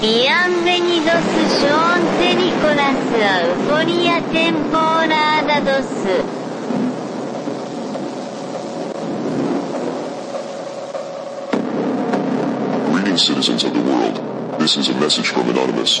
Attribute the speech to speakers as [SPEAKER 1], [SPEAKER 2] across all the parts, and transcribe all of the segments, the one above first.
[SPEAKER 1] Bienvenidos Sean Nicolas temporada 2.
[SPEAKER 2] Greetings, citizens of the world. This is a message from Anonymous.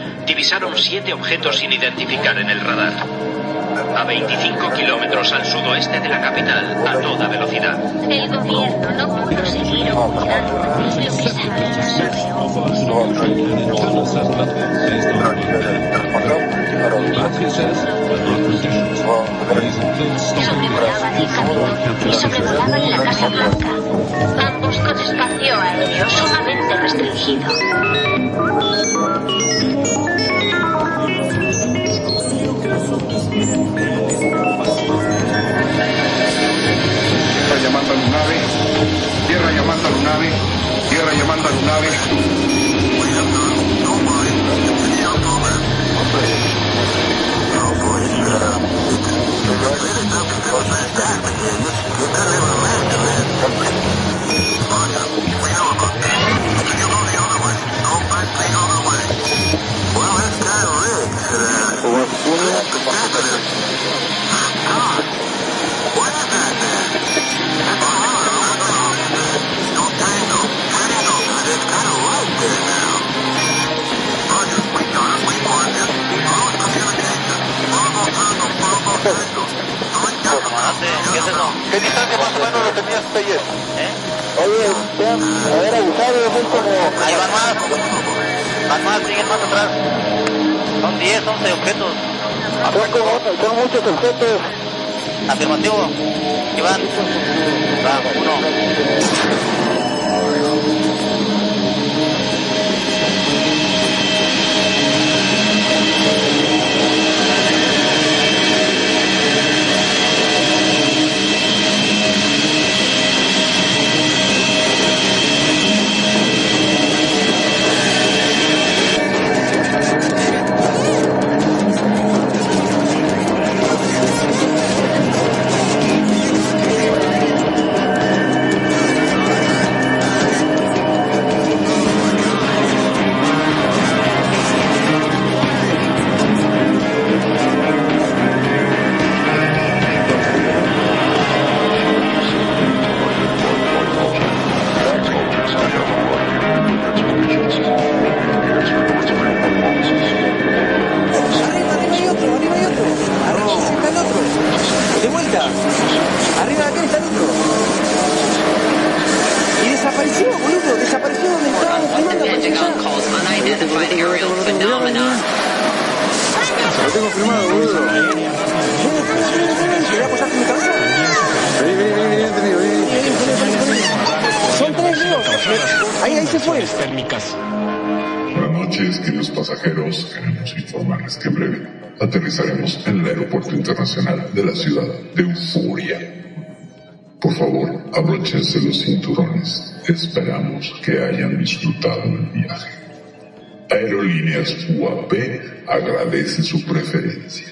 [SPEAKER 3] divisaron siete objetos sin identificar en el radar. A 25 kilómetros al sudoeste de la capital, a toda velocidad.
[SPEAKER 1] El gobierno no pudo seguir ocultando lo que Sobrevolaban el camino y sobrevolaban la Casa Blanca. Ambos con espacio aéreo sumamente restringido.
[SPEAKER 4] Llamando a Lunave, tierra llamando a Lunave, tierra llamando a Lunave.
[SPEAKER 5] ¿Qué ¿Eh?
[SPEAKER 6] Oye, vean, haber abusado de como...
[SPEAKER 5] Ahí van más. Van más, siguen más atrás. Son 10, 11 objetos.
[SPEAKER 6] Son, como, son muchos objetos.
[SPEAKER 5] Afirmativo. Iván. Va, uno.
[SPEAKER 7] Arriba de está el otro. Y desapareció, boludo. Desapareció donde estábamos filmando.
[SPEAKER 6] Lo tengo filmado, boludo.
[SPEAKER 7] ¿Querés apoyarte en mi cabeza?
[SPEAKER 6] Vení, vení, vení, vení, vení, vení.
[SPEAKER 7] Son tres ríos. Ahí, ahí se fue.
[SPEAKER 2] Buenas noches, queridos pasajeros. Queremos informarles que en breve aterrizaremos en el Aeropuerto Internacional de la ciudad de Euforia. Por favor, abróchense los cinturones. Esperamos que hayan disfrutado el viaje. Aerolíneas UAP agradece su preferencia.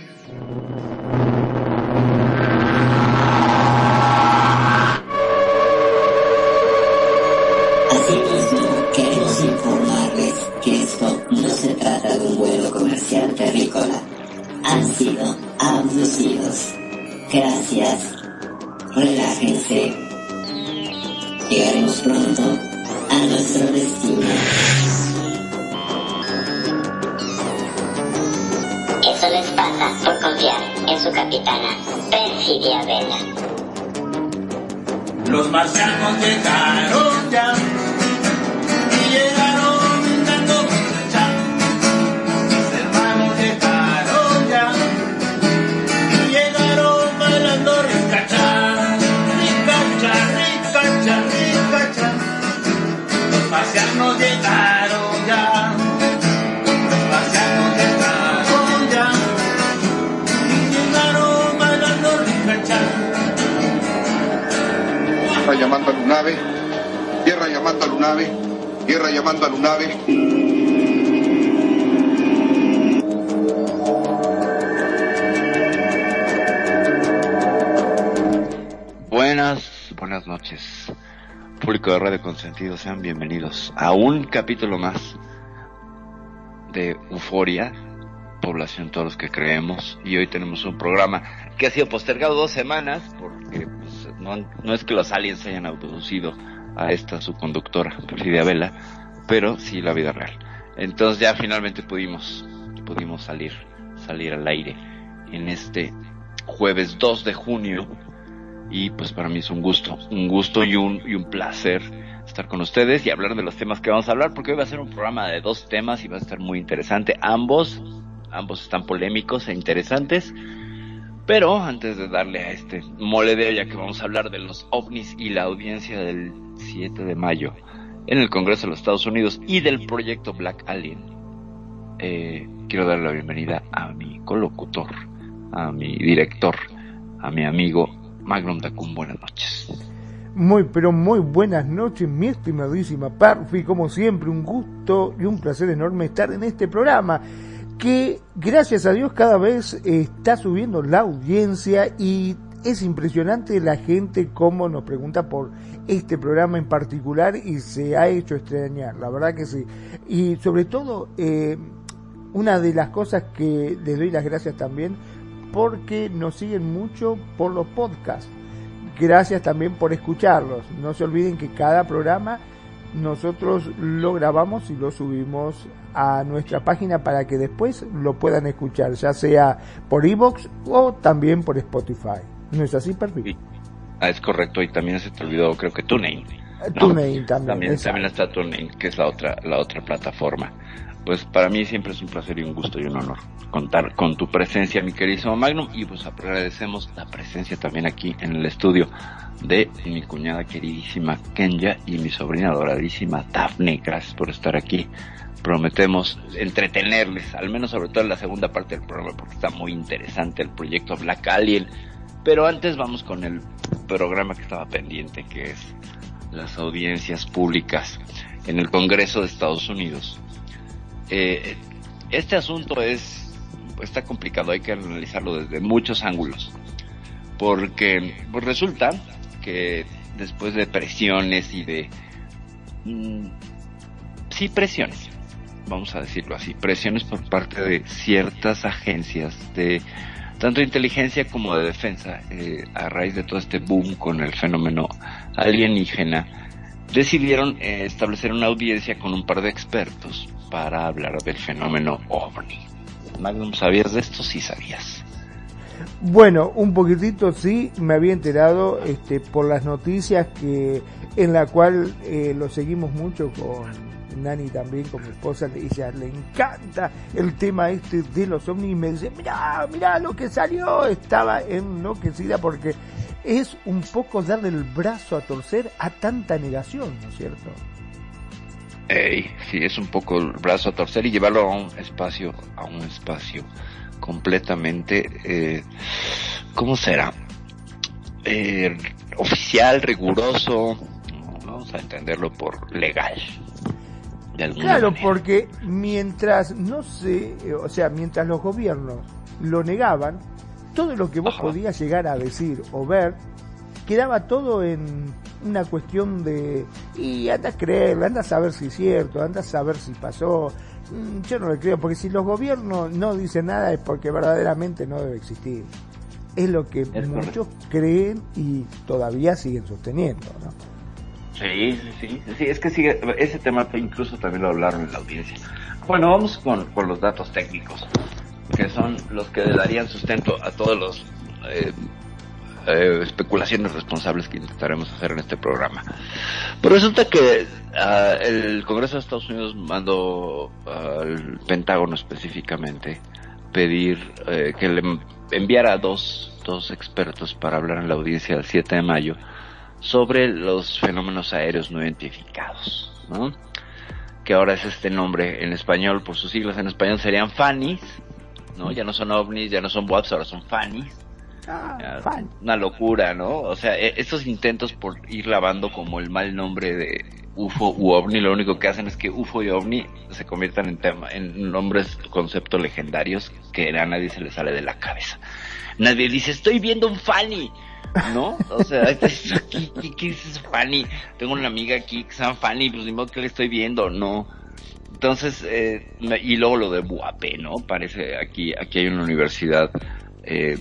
[SPEAKER 8] Los marcianos llegaron
[SPEAKER 4] Lunave, tierra llamando a Lunave, tierra llamando a Lunave.
[SPEAKER 9] Buenas, buenas noches. Público de Radio Consentido, sean bienvenidos a un capítulo más de Euforia, población todos los que creemos. Y hoy tenemos un programa que ha sido postergado dos semanas porque no, es que los aliens hayan abducido a esta su conductora, Vela, pero sí la vida real. Entonces ya finalmente pudimos, pudimos salir, salir al aire en este jueves 2 de junio y pues para mí es un gusto, un gusto y un, y un placer estar con ustedes y hablar de los temas que vamos a hablar, porque hoy va a ser un programa de dos temas y va a estar muy interesante. Ambos, ambos están polémicos e interesantes. Pero antes de darle a este moledeo, ya que vamos a hablar de los ovnis y la audiencia del 7 de mayo en el Congreso de los Estados Unidos y del proyecto Black Alien, eh, quiero darle la bienvenida a mi colocutor, a mi director, a mi amigo Magnum Dacun, buenas noches.
[SPEAKER 10] Muy, pero muy buenas noches, mi estimadísima Parfi. Como siempre, un gusto y un placer enorme estar en este programa que, gracias a Dios, cada vez está subiendo la audiencia y es impresionante la gente como nos pregunta por este programa en particular y se ha hecho extrañar, la verdad que sí. Y sobre todo, eh, una de las cosas que les doy las gracias también porque nos siguen mucho por los podcasts. Gracias también por escucharlos. No se olviden que cada programa nosotros lo grabamos y lo subimos a nuestra página para que después lo puedan escuchar, ya sea por iBox o también por Spotify. ¿No es así, perfecto?
[SPEAKER 9] Ah, es correcto, y también se te olvidó, creo que TuneIn.
[SPEAKER 10] ¿no? TuneIn también.
[SPEAKER 9] También, también está TuneIn, que es la otra, la otra plataforma pues para mí siempre es un placer y un gusto y un honor contar con tu presencia, mi queridísimo Magnum, y pues agradecemos la presencia también aquí en el estudio de mi cuñada queridísima Kenya y mi sobrina adoradísima Daphne. Gracias por estar aquí. Prometemos entretenerles, al menos sobre todo en la segunda parte del programa, porque está muy interesante el proyecto Black Alien. Pero antes vamos con el programa que estaba pendiente, que es las audiencias públicas en el Congreso de Estados Unidos eh, este asunto es está complicado, hay que analizarlo desde muchos ángulos, porque pues resulta que después de presiones y de mm, sí presiones, vamos a decirlo así, presiones por parte de ciertas agencias de tanto de inteligencia como de defensa, eh, a raíz de todo este boom con el fenómeno alienígena, decidieron eh, establecer una audiencia con un par de expertos para hablar del fenómeno ovni. Magnum, ¿sabías de esto? Sí sabías.
[SPEAKER 10] Bueno, un poquitito sí, me había enterado este, por las noticias que en la cual eh, lo seguimos mucho con Nani también, con mi esposa, ella le encanta el tema este de los ovnis y me dice, mira, mira lo que salió, estaba enloquecida porque es un poco darle el brazo a torcer a tanta negación, ¿no es cierto?
[SPEAKER 9] Ey, sí, es un poco el brazo a torcer y llevarlo a un espacio, a un espacio completamente, eh, ¿cómo será? Eh, oficial, riguroso, vamos a entenderlo por legal.
[SPEAKER 10] Claro, manera. porque mientras no se, o sea, mientras los gobiernos lo negaban, todo lo que vos Ajá. podías llegar a decir o ver quedaba todo en una cuestión de y anda a creerlo, anda a saber si es cierto, anda a saber si pasó. Yo no lo creo, porque si los gobiernos no dicen nada es porque verdaderamente no debe existir. Es lo que es muchos correcto. creen y todavía siguen sosteniendo, ¿no?
[SPEAKER 9] Sí, sí, sí, es que sigue, ese tema incluso también lo hablaron en la audiencia. Bueno, vamos con, los datos técnicos, que son los que le darían sustento a todos los eh, eh, especulaciones responsables que intentaremos hacer en este programa. Pero resulta que uh, el Congreso de Estados Unidos mandó al Pentágono específicamente pedir eh, que le enviara dos, dos expertos para hablar en la audiencia del 7 de mayo sobre los fenómenos aéreos no identificados, ¿no? que ahora es este nombre en español, por sus siglas en español serían FANIs, ¿no? Ya no son ovnis, ya no son WAPs, ahora son FANIs Ya, Una locura, ¿no? O sea, e- estos intentos por ir lavando como el mal nombre de UFO u OVNI, lo único que hacen es que UFO y OVNI se conviertan en tema, en nombres, conceptos legendarios que a nadie se le sale de la cabeza. Nadie dice, estoy viendo un Fanny. ¿No? O sea, ¿qué, qué, qué es Fanny? Tengo una amiga aquí que se llama Fanny, pues ni modo que le estoy viendo, no. Entonces, eh, y luego lo de Buape, ¿no? Parece aquí, aquí hay una universidad eh,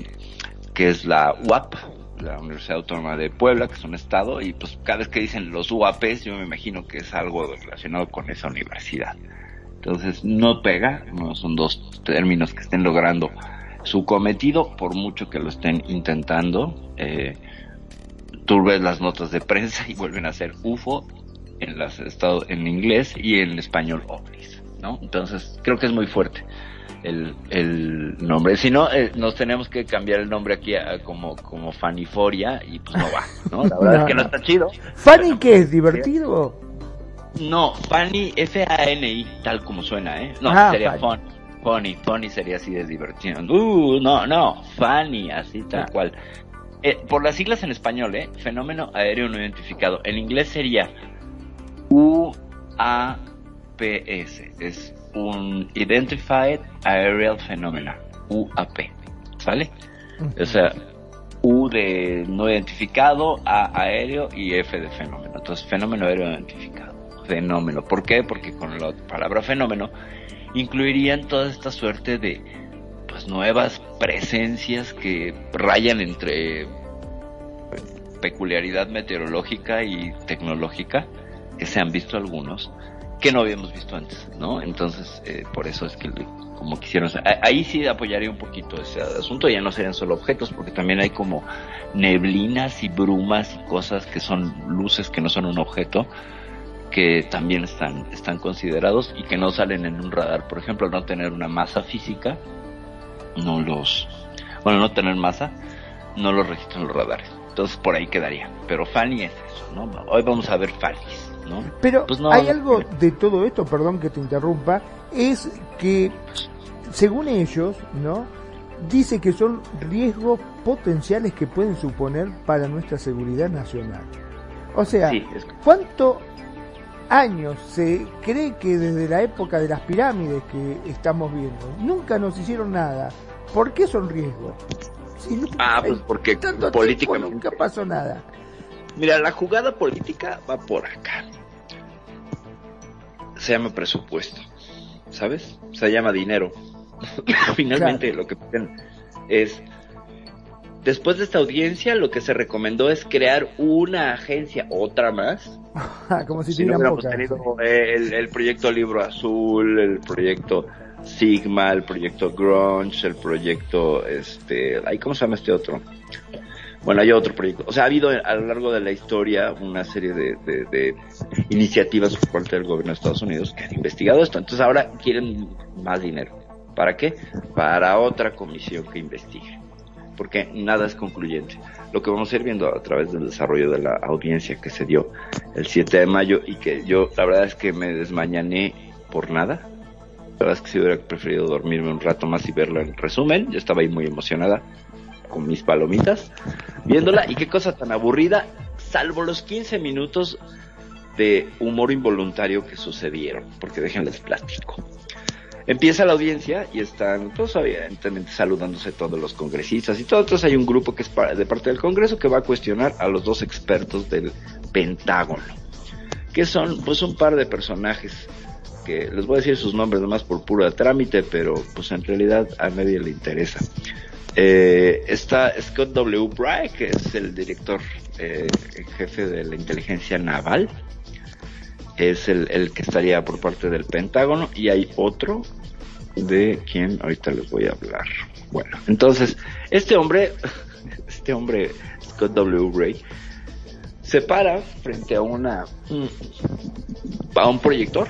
[SPEAKER 9] que es la UAP, la Universidad Autónoma de Puebla, que es un estado, y pues cada vez que dicen los UAPs, yo me imagino que es algo relacionado con esa universidad. Entonces, no pega, no son dos términos que estén logrando su cometido, por mucho que lo estén intentando. Eh, tú ves las notas de prensa y vuelven a ser UFO en las estado en inglés y en español ovnis, ¿no? Entonces creo que es muy fuerte el, el nombre. Si no, eh, nos tenemos que cambiar el nombre aquí a, como como Faniforia y pues no va, ¿no? La verdad
[SPEAKER 10] No,
[SPEAKER 9] es que no está chido.
[SPEAKER 10] ¿Fanny qué es? ¿Divertido?
[SPEAKER 9] No, Fanny, F-A-N-I, tal como suena, ¿eh? No,
[SPEAKER 10] Ah,
[SPEAKER 9] sería
[SPEAKER 10] Fanny.
[SPEAKER 9] Funny. Funny, funny sería así de diversión. Uh, no, no, Fanny, así tal
[SPEAKER 10] Ah.
[SPEAKER 9] cual. Eh, por las siglas en español, ¿eh? Fenómeno aéreo no identificado. En inglés sería UAPS. Es un Identified Aerial Phenomena. UAP. ¿Sale? O sea, U de no identificado, A aéreo y F de fenómeno. Entonces, fenómeno aéreo no identificado. Fenómeno. ¿Por qué? Porque con la palabra fenómeno incluirían toda esta suerte de pues nuevas presencias que rayan entre peculiaridad meteorológica y tecnológica que se han visto algunos que no habíamos visto antes, ¿no? Entonces, eh, por eso es que como quisieron, ahí sí apoyaría un poquito ese asunto, ya no serían solo objetos, porque también hay como neblinas y brumas y cosas que son luces que no son un objeto, que también están, están considerados y que no salen en un radar. Por ejemplo, no tener una masa física, no los, bueno, no tener masa, no los registran los radares. Entonces por ahí quedaría. Pero Fanny es eso, ¿no? Hoy vamos a ver Fanny's, ¿no?
[SPEAKER 10] Pero
[SPEAKER 9] Pues no,
[SPEAKER 10] hay algo de todo esto, perdón que te interrumpa, es que según ellos, ¿no? Dice que son riesgos potenciales que pueden suponer para nuestra seguridad nacional. O sea,
[SPEAKER 9] Sí, es-
[SPEAKER 10] ¿cuánto años se cree que desde la época de las pirámides que estamos viendo nunca nos hicieron nada? ¿Por qué son riesgos? Si nunca
[SPEAKER 9] Ah, pues porque
[SPEAKER 10] tiempo nunca pasó nada.
[SPEAKER 9] Mira, la jugada política va por acá. Se llama presupuesto, ¿sabes? Se llama dinero. Finalmente lo que es, después de esta audiencia, lo que se recomendó es crear una agencia, otra más.
[SPEAKER 10] Como si
[SPEAKER 9] Si no
[SPEAKER 10] tuvieran
[SPEAKER 9] hubiéramos
[SPEAKER 10] poca.
[SPEAKER 9] tenido eh, el, el proyecto Libro Azul, el proyecto Sigma, el proyecto Grunge, el proyecto, este, ay, ¿cómo se llama este otro? Bueno, hay otro proyecto. O sea, ha habido a lo largo de la historia una serie de, de- de iniciativas por parte del gobierno de Estados Unidos que han investigado esto. Entonces ahora quieren más dinero. ¿Para qué? Para otra comisión que investigue. Porque nada es concluyente. Lo que vamos a ir viendo a través del desarrollo de la audiencia que se dio el 7 de mayo y que yo, la verdad es que me desmañané por nada. La verdad es que si hubiera preferido dormirme un rato más y verla en resumen. Yo estaba ahí muy emocionada con mis palomitas viéndola y qué cosa tan aburrida, salvo los 15 minutos de humor involuntario que sucedieron, porque déjenles platico. Empieza la audiencia y están todos evidentemente saludándose todos los congresistas y todo. Entonces hay un grupo que es de parte del Congreso que va a cuestionar a los dos expertos del Pentágono, que son pues un par de personajes que les voy a decir sus nombres nomás por puro trámite, pero pues en realidad a nadie le interesa. Eh, está Scott W. Bry, que es el director eh, jefe de la inteligencia naval. Es el que estaría por parte del Pentágono. Y hay otro de quien ahorita les voy a hablar. Bueno, entonces, este hombre, este hombre, Scott W. Bray, se para frente a una a un proyector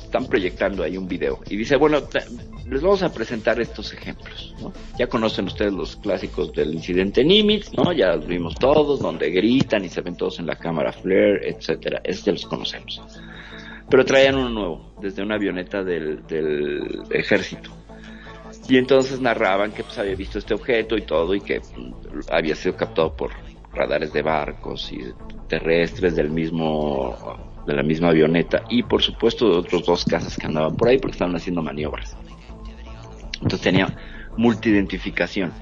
[SPEAKER 9] están proyectando ahí un video y dice bueno les vamos a presentar estos ejemplos ¿no? ya conocen ustedes los clásicos del incidente Nimitz no ya los vimos todos donde gritan y se ven todos en la cámara flare etcétera estos ya los conocemos pero traían uno nuevo desde una avioneta del, ejército Y entonces narraban que pues había visto este objeto y todo y que mm, había sido captado por radares de barcos y terrestres del mismo de la misma avioneta y por supuesto de otros dos casas que andaban por ahí porque estaban haciendo maniobras. Entonces tenía multidentificación.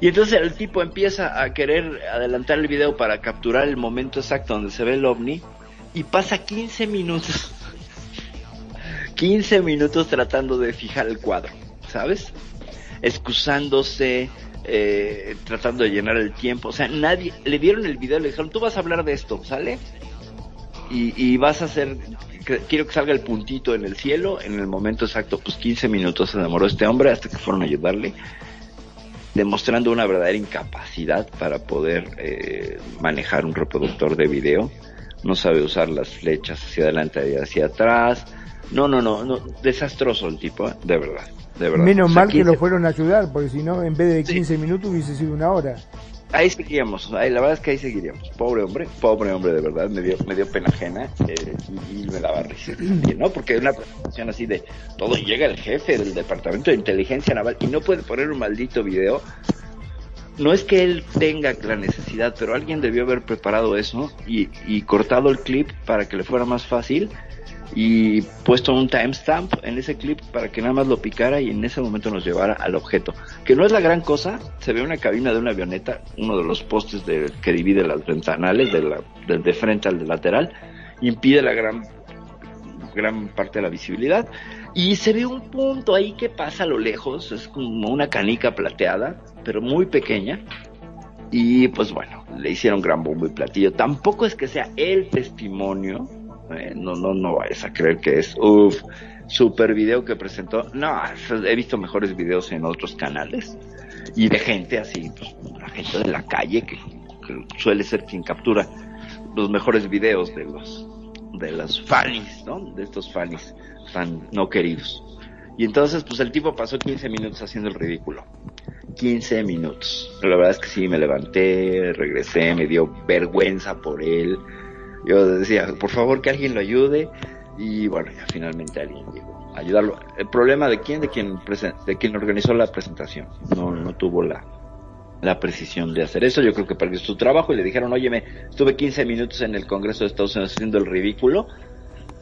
[SPEAKER 9] Y entonces el tipo empieza a querer adelantar el video para capturar el momento exacto donde se ve el ovni y pasa 15 minutos 15 minutos tratando de fijar el cuadro, ¿sabes? Excusándose, eh, tratando de llenar el tiempo. O sea, nadie, le dieron el video, le dijeron, tú vas a hablar de esto, ¿sale? Y, y vas a hacer, quiero que salga el puntito en el cielo en el momento exacto. Pues 15 minutos se demoró este hombre hasta que fueron a ayudarle, demostrando una verdadera incapacidad para poder eh, manejar un reproductor de video. No sabe usar las flechas hacia adelante y hacia atrás. No, no, no, no, desastroso el tipo, ¿eh? de verdad, de verdad.
[SPEAKER 10] Menos
[SPEAKER 9] O sea,
[SPEAKER 10] mal que
[SPEAKER 9] 15
[SPEAKER 10] lo fueron a ayudar, porque si no, en vez de 15 minutos hubiese sido una hora.
[SPEAKER 9] Ahí seguiríamos, ahí, la verdad es que ahí seguiríamos. Pobre hombre, pobre hombre de verdad, me dio, me dio pena ajena eh, y, y me daba risa también, ¿no? Porque una presentación así de todo llega el jefe del departamento de inteligencia naval y no puede poner un maldito video. No es que él tenga la necesidad, pero alguien debió haber preparado eso y, y cortado el clip para que le fuera más fácil y puesto un timestamp en ese clip para que nada más lo picara y en ese momento nos llevara al objeto. Que no es la gran cosa, se ve una cabina de una avioneta, uno de los postes de, que divide las ventanales, de la, del de frente al de lateral, impide la gran, gran parte de la visibilidad. Y se ve un punto ahí que pasa a lo lejos, es como una canica plateada, pero muy pequeña. Y pues bueno, le hicieron gran bombo y platillo. Tampoco es que sea el testimonio, eh, no, no, no vayas a creer que es, uff, super video que presentó. No, he visto mejores videos en otros canales y de gente así, pues, la gente de la calle que, que suele ser quien captura los mejores videos de los de los fanis, ¿no? De estos fanis tan no queridos. Y entonces, pues el tipo pasó 15 minutos haciendo el ridículo. 15 minutos. La verdad es que sí, me levanté, regresé, me dio vergüenza por él. Yo decía, por favor que alguien lo ayude. Y bueno, ya finalmente alguien llegó a ayudarlo. El problema de quién, de quien, de quien organizó la presentación. No, no tuvo la, la precisión de hacer eso. Yo creo que perdió su trabajo y le dijeron, óyeme, estuve 15 minutos en el Congreso de Estados Unidos haciendo el ridículo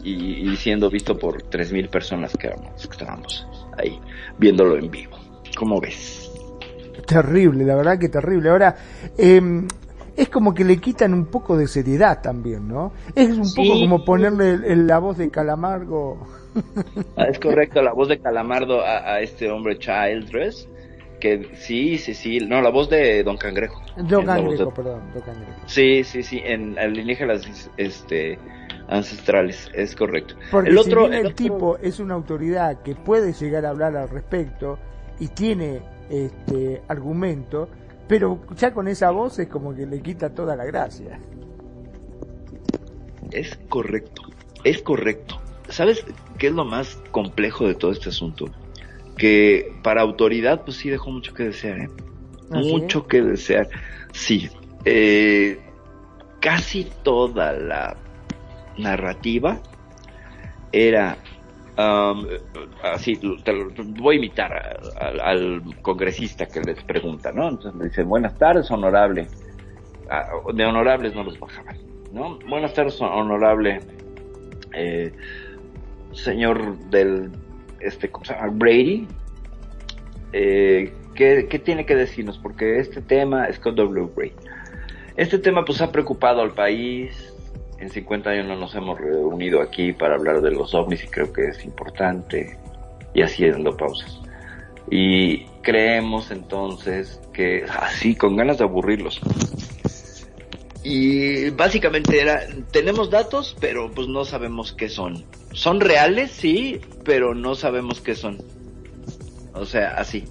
[SPEAKER 9] y, y siendo visto por 3.000 personas que, éramos- que estábamos ahí viéndolo en vivo. ¿Cómo ves?
[SPEAKER 10] Terrible, la verdad que terrible. Ahora, eh, es como que le quitan un poco de seriedad también, ¿no? Es un poco como ponerle el- el- la voz de Calamargo.
[SPEAKER 9] Ah, es correcto, la voz de Calamardo a, a este hombre Childress, que sí, sí, sí, no, la voz de Don Cangrejo.
[SPEAKER 10] Don Cangrejo,
[SPEAKER 9] de-
[SPEAKER 10] perdón, Don Cangrejo.
[SPEAKER 9] Sí, sí, sí, en alienígenas este, ancestrales, es correcto.
[SPEAKER 10] Porque
[SPEAKER 9] el
[SPEAKER 10] si
[SPEAKER 9] otro,
[SPEAKER 10] bien
[SPEAKER 9] el
[SPEAKER 10] el
[SPEAKER 9] otro-
[SPEAKER 10] tipo es una autoridad que puede llegar a hablar al respecto y tiene este argumento, pero ya con esa voz es como que le quita toda la gracia.
[SPEAKER 9] Es correcto, es correcto. ¿Sabes qué es lo más complejo de todo este asunto? Que para autoridad, pues sí dejó mucho que desear, ¿eh?
[SPEAKER 10] ¿Ah,
[SPEAKER 9] mucho que desear. Sí, eh, casi toda la narrativa era um, así, te lo- voy a imitar al congresista que les pregunta, ¿no? Entonces le dicen, buenas tardes, honorable. Ah, de honorables no los bajaban, ¿no? Buenas tardes, honorable eh, señor del, este, ¿cómo se llama? Brady. Eh, ¿qué, ¿Qué tiene que decirnos? Porque este tema con W. Brady. Este tema pues ha preocupado al país. En 50 años no nos hemos reunido aquí para hablar de los ovnis y creo que es importante. Y haciendo pausas. Y creemos entonces que así, con ganas de aburrirlos. Y básicamente era, tenemos datos, pero pues no sabemos qué son. Son reales, sí, pero no sabemos qué son. O sea, así,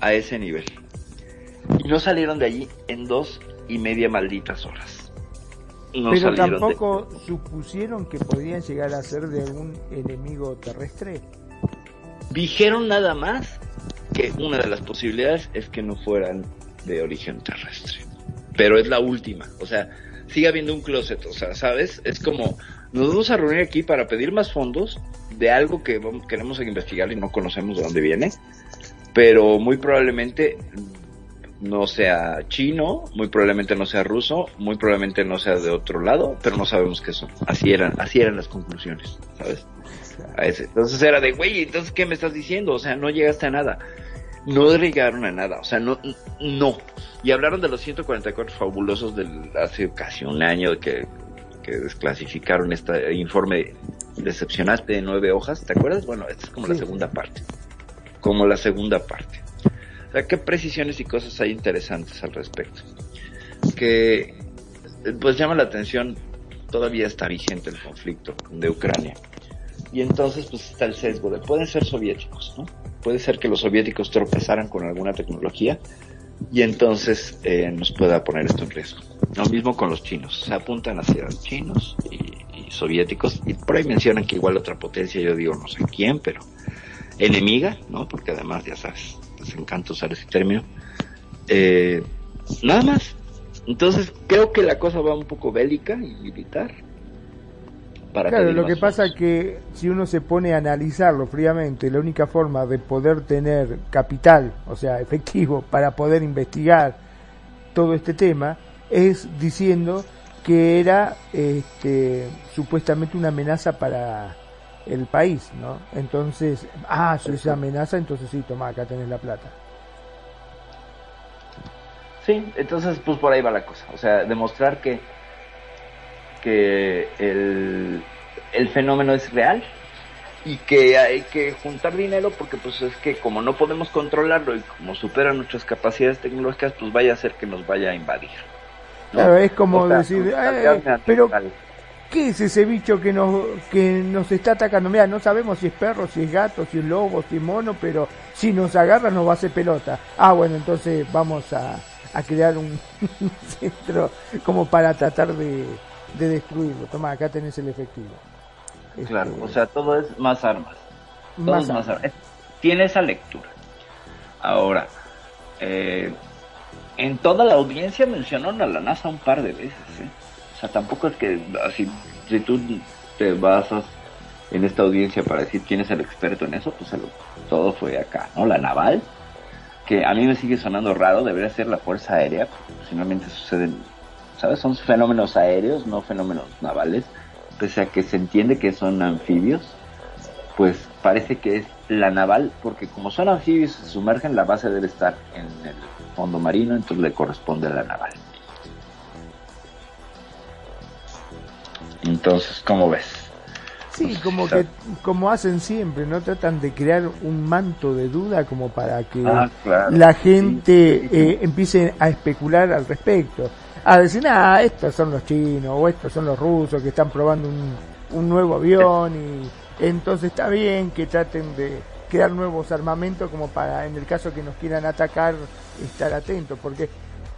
[SPEAKER 9] a ese nivel. Y no salieron de allí en dos y media malditas horas. No
[SPEAKER 10] pero
[SPEAKER 9] de-
[SPEAKER 10] tampoco supusieron que podrían llegar a ser de algún enemigo terrestre.
[SPEAKER 9] Dijeron nada más que una de las posibilidades es que no fueran de origen terrestre. Pero es la última. O sea, sigue habiendo un closet. O sea, ¿sabes? Es como, nos vamos a reunir aquí para pedir más fondos de algo que vamos- queremos investigar y no conocemos de dónde viene. pero muy probablemente no sea chino, muy probablemente no sea ruso, muy probablemente no sea de otro lado, pero no sabemos qué son. Así eran, así eran las conclusiones, ¿sabes? A ese. Entonces era de, güey, entonces ¿qué me estás diciendo? O sea, no llegaste a nada. No llegaron a nada, o sea, no, no. Y hablaron de los 144 fabulosos del hace casi un año que, que desclasificaron este informe decepcionante de nueve hojas, ¿te acuerdas? Bueno, esta es como la segunda parte. Como la segunda parte. O sea, qué precisiones y cosas hay interesantes al respecto. Que, pues llama la atención, todavía está vigente el conflicto de Ucrania. Y entonces, pues está el sesgo de, pueden ser soviéticos, ¿no? Puede ser que los soviéticos tropezaran con alguna tecnología y entonces eh, nos pueda poner esto en riesgo. Lo mismo con los chinos. Se apuntan hacia los chinos y soviéticos y por ahí mencionan que igual otra potencia, yo digo no sé quién, pero enemiga, ¿no? Porque además, ya sabes, les encanta usar ese término. Eh, nada más. Entonces, creo que la cosa va un poco bélica y militar. Para
[SPEAKER 10] Claro, lo que pasa es que si uno se pone a analizarlo fríamente, la única forma de poder tener capital, o sea, efectivo, para poder investigar todo este tema, es diciendo que era este, supuestamente una amenaza para el país, ¿no? Entonces, ah, si es amenaza, entonces sí, toma, acá tenés la plata.
[SPEAKER 9] Sí, entonces pues por ahí va la cosa. O sea, demostrar que, que el, el fenómeno es real y que hay que juntar dinero porque pues es que como no podemos controlarlo y como supera nuestras capacidades tecnológicas, pues vaya a ser que nos vaya a invadir. ¿no?
[SPEAKER 10] Claro, es como
[SPEAKER 9] O sea,
[SPEAKER 10] decir, "Eh, pero. ¿Qué es ese bicho que nos, que nos está atacando? Mira, no sabemos si es perro, si es gato, si es lobo, si es mono, pero si nos agarra nos va a hacer pelota. Ah, bueno, entonces vamos a, a crear un centro como para tratar de, de destruirlo. Toma, acá tenés el efectivo.
[SPEAKER 9] Claro,
[SPEAKER 10] Este,
[SPEAKER 9] o sea, todo es más armas. Todo
[SPEAKER 10] Más
[SPEAKER 9] es más
[SPEAKER 10] armas.
[SPEAKER 9] armas. Tiene esa lectura. Ahora, eh, en toda la audiencia mencionaron a la NASA un par de veces. ¿eh? O sea, tampoco es que así, si tú te basas en esta audiencia para decir quién es el experto en eso, pues todo fue acá, ¿no? La naval, que a mí me sigue sonando raro, debería ser la Fuerza Aérea, finalmente suceden, ¿sabes? Son fenómenos aéreos, no fenómenos navales, pese a que se entiende que son anfibios, pues parece que es la naval, porque como son anfibios se sumergen, la base debe estar en el fondo marino, entonces le corresponde a la naval. Entonces, ¿cómo ves?
[SPEAKER 10] Sí, como que como hacen siempre, no tratan de crear un manto de duda como para que
[SPEAKER 9] Ah, claro.
[SPEAKER 10] la gente eh, empiece a especular al respecto, a decir, ah, estos son los chinos o estos son los rusos que están probando un, un nuevo avión y entonces está bien que traten de crear nuevos armamentos como para, en el caso que nos quieran atacar, estar atentos, porque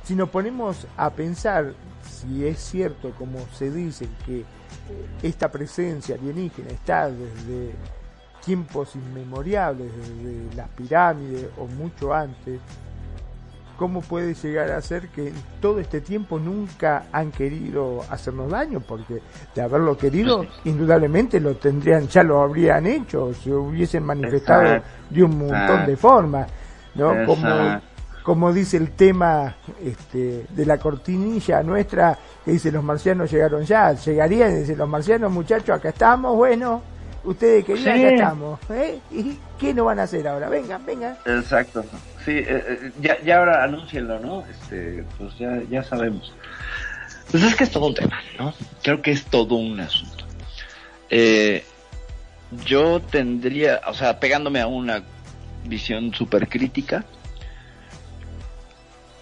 [SPEAKER 10] si nos ponemos a pensar si es cierto como se dice que eh, esta presencia alienígena está desde tiempos inmemorables, desde las pirámides o mucho antes, ¿cómo puede llegar a ser que en todo este tiempo nunca han querido hacernos daño? Porque de haberlo querido, indudablemente lo tendrían, ya lo habrían hecho, se hubiesen manifestado
[SPEAKER 9] Exacto.
[SPEAKER 10] de un montón de formas, ¿no? Como,
[SPEAKER 9] Exacto.
[SPEAKER 10] como dice el tema este, de la cortinilla nuestra, que dice los marcianos llegaron ya, llegarían y dice los marcianos muchachos, acá estamos, bueno, ustedes querían,
[SPEAKER 9] Sí.
[SPEAKER 10] acá estamos, ¿eh? ¿Y qué nos van a hacer ahora? Vengan, vengan.
[SPEAKER 9] Exacto. Sí, eh, eh, ya, ya ahora anúncienlo, ¿no? Este, pues ya, ya sabemos. Pues es que es todo un tema, ¿no? Creo que es todo un asunto. Eh, yo tendría, o sea, pegándome a una visión súper crítica,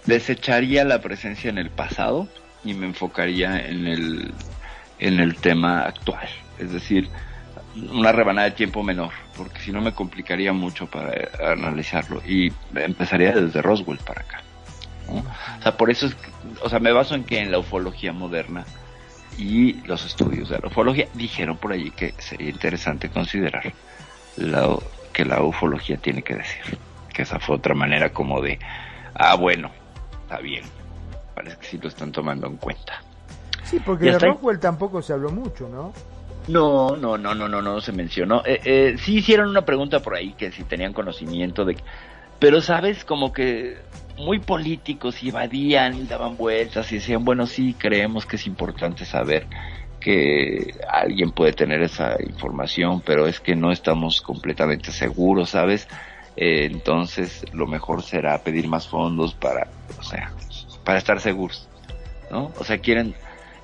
[SPEAKER 9] desecharía la presencia en el pasado y me enfocaría en el, en el tema actual. Es decir, una rebanada de tiempo menor, porque si no me complicaría mucho para analizarlo. Y empezaría desde Roswell para acá. O sea, por eso es, o sea, me baso en que en la ufología moderna y los estudios de la ufología dijeron por allí que sería interesante considerar la, que la ufología tiene que decir. Que esa fue otra manera como de, ah, bueno, está bien. Parece que sí lo están tomando en cuenta.
[SPEAKER 10] Sí, porque de. Rockwell tampoco se habló mucho, ¿no?
[SPEAKER 9] No, no, no, no, no, no se mencionó. Eh, eh, sí hicieron una pregunta por ahí que si tenían conocimiento de, pero sabes, como que muy políticos y evadían y daban vueltas y decían, bueno, sí, creemos que es importante saber que alguien puede tener esa información, pero es que no estamos completamente seguros, ¿sabes? Eh, entonces, lo mejor será pedir más fondos para, o sea, para estar seguros, ¿no? O sea, quieren,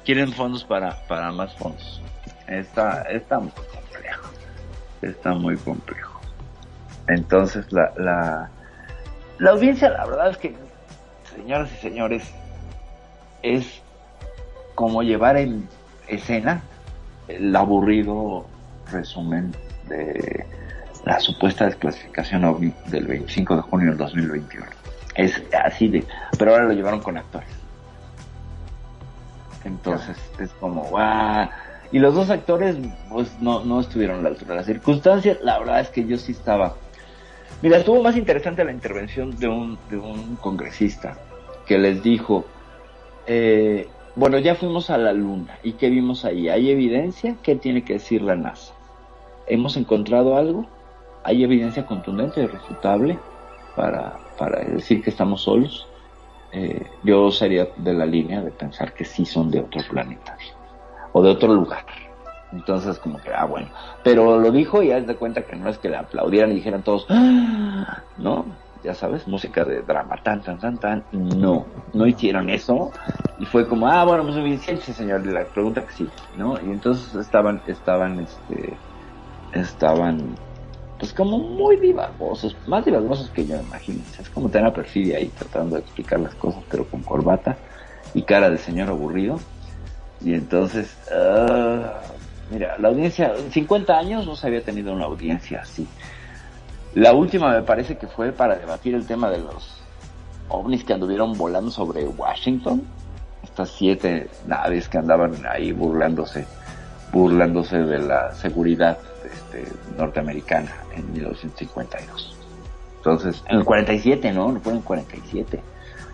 [SPEAKER 9] quieren fondos para, para más fondos. Está, está muy complejo. Está muy complejo. Entonces, la, la, la audiencia, la verdad es que, señoras y señores, es como llevar en escena el aburrido resumen de la supuesta desclasificación OVNI del 25 de junio del 2021. Es así de, pero ahora lo llevaron con actores. Entonces es como, guau. Y los dos actores, pues no, no estuvieron a la altura de las circunstancias. La verdad es que yo sí estaba. Mira, estuvo más interesante la intervención de un, de un congresista que les dijo, eh, bueno, ya fuimos a la luna. ¿Y qué vimos ahí? ¿Hay evidencia? ¿Qué tiene que decir la NASA? ¿Hemos encontrado algo? ¿Hay evidencia contundente y refutable para, para decir que estamos solos? Eh, yo sería de la línea de pensar que sí son de otro planeta o de otro lugar. Entonces, como que, ah, bueno. Pero lo dijo y haz de cuenta que no es que le aplaudieran y dijeran todos, ¡Ah! ¿no? Ya sabes, música de drama, tan, tan, tan, tan. No, no hicieron eso. Y fue como, ah, bueno, pues suficiente, señor. Y la pregunta que sí, ¿no? Y entonces estaban, estaban, este, estaban, pues como muy divagosos, más divagosos que yo, imagínense. Es como tener a perfidia ahí tratando de explicar las cosas, pero con corbata y cara de señor aburrido. Y entonces, ah, mira, la audiencia, en 50 años no se había tenido una audiencia así. La última me parece que fue para debatir el tema de los ovnis que anduvieron volando sobre Washington. Estas siete naves que andaban ahí burlándose, burlándose de la seguridad este, norteamericana en 1952. Entonces, en el 47, ¿no? No fue en el 47,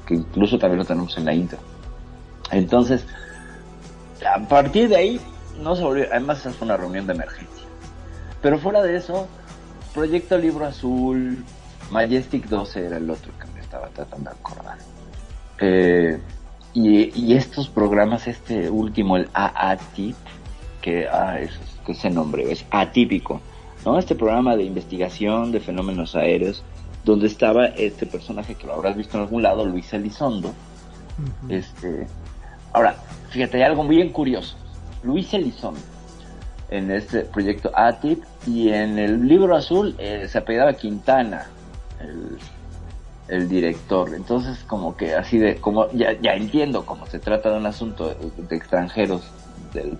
[SPEAKER 9] que incluso también lo tenemos en la intro. Entonces, a partir de ahí, no se volvió, además esa fue una reunión de emergencia. Pero fuera de eso, Proyecto Libro Azul, Majestic 12 era el otro que me estaba tratando de acordar. Eh, y, y, estos programas, este último, el AATIP, que, ah, es, que ese nombre es atípico, ¿no? Este programa de investigación de fenómenos aéreos, donde estaba este personaje que lo habrás visto en algún lado, Luis Elizondo. Uh -huh. Este, ahora, fíjate, hay algo bien curioso. Luis Elizondo, en este proyecto ATIP, y en el libro azul eh, se apellidaba Quintana, el, el, director. Entonces, como que así de, como ya, ya entiendo, como se trata de un asunto de, de extranjeros del,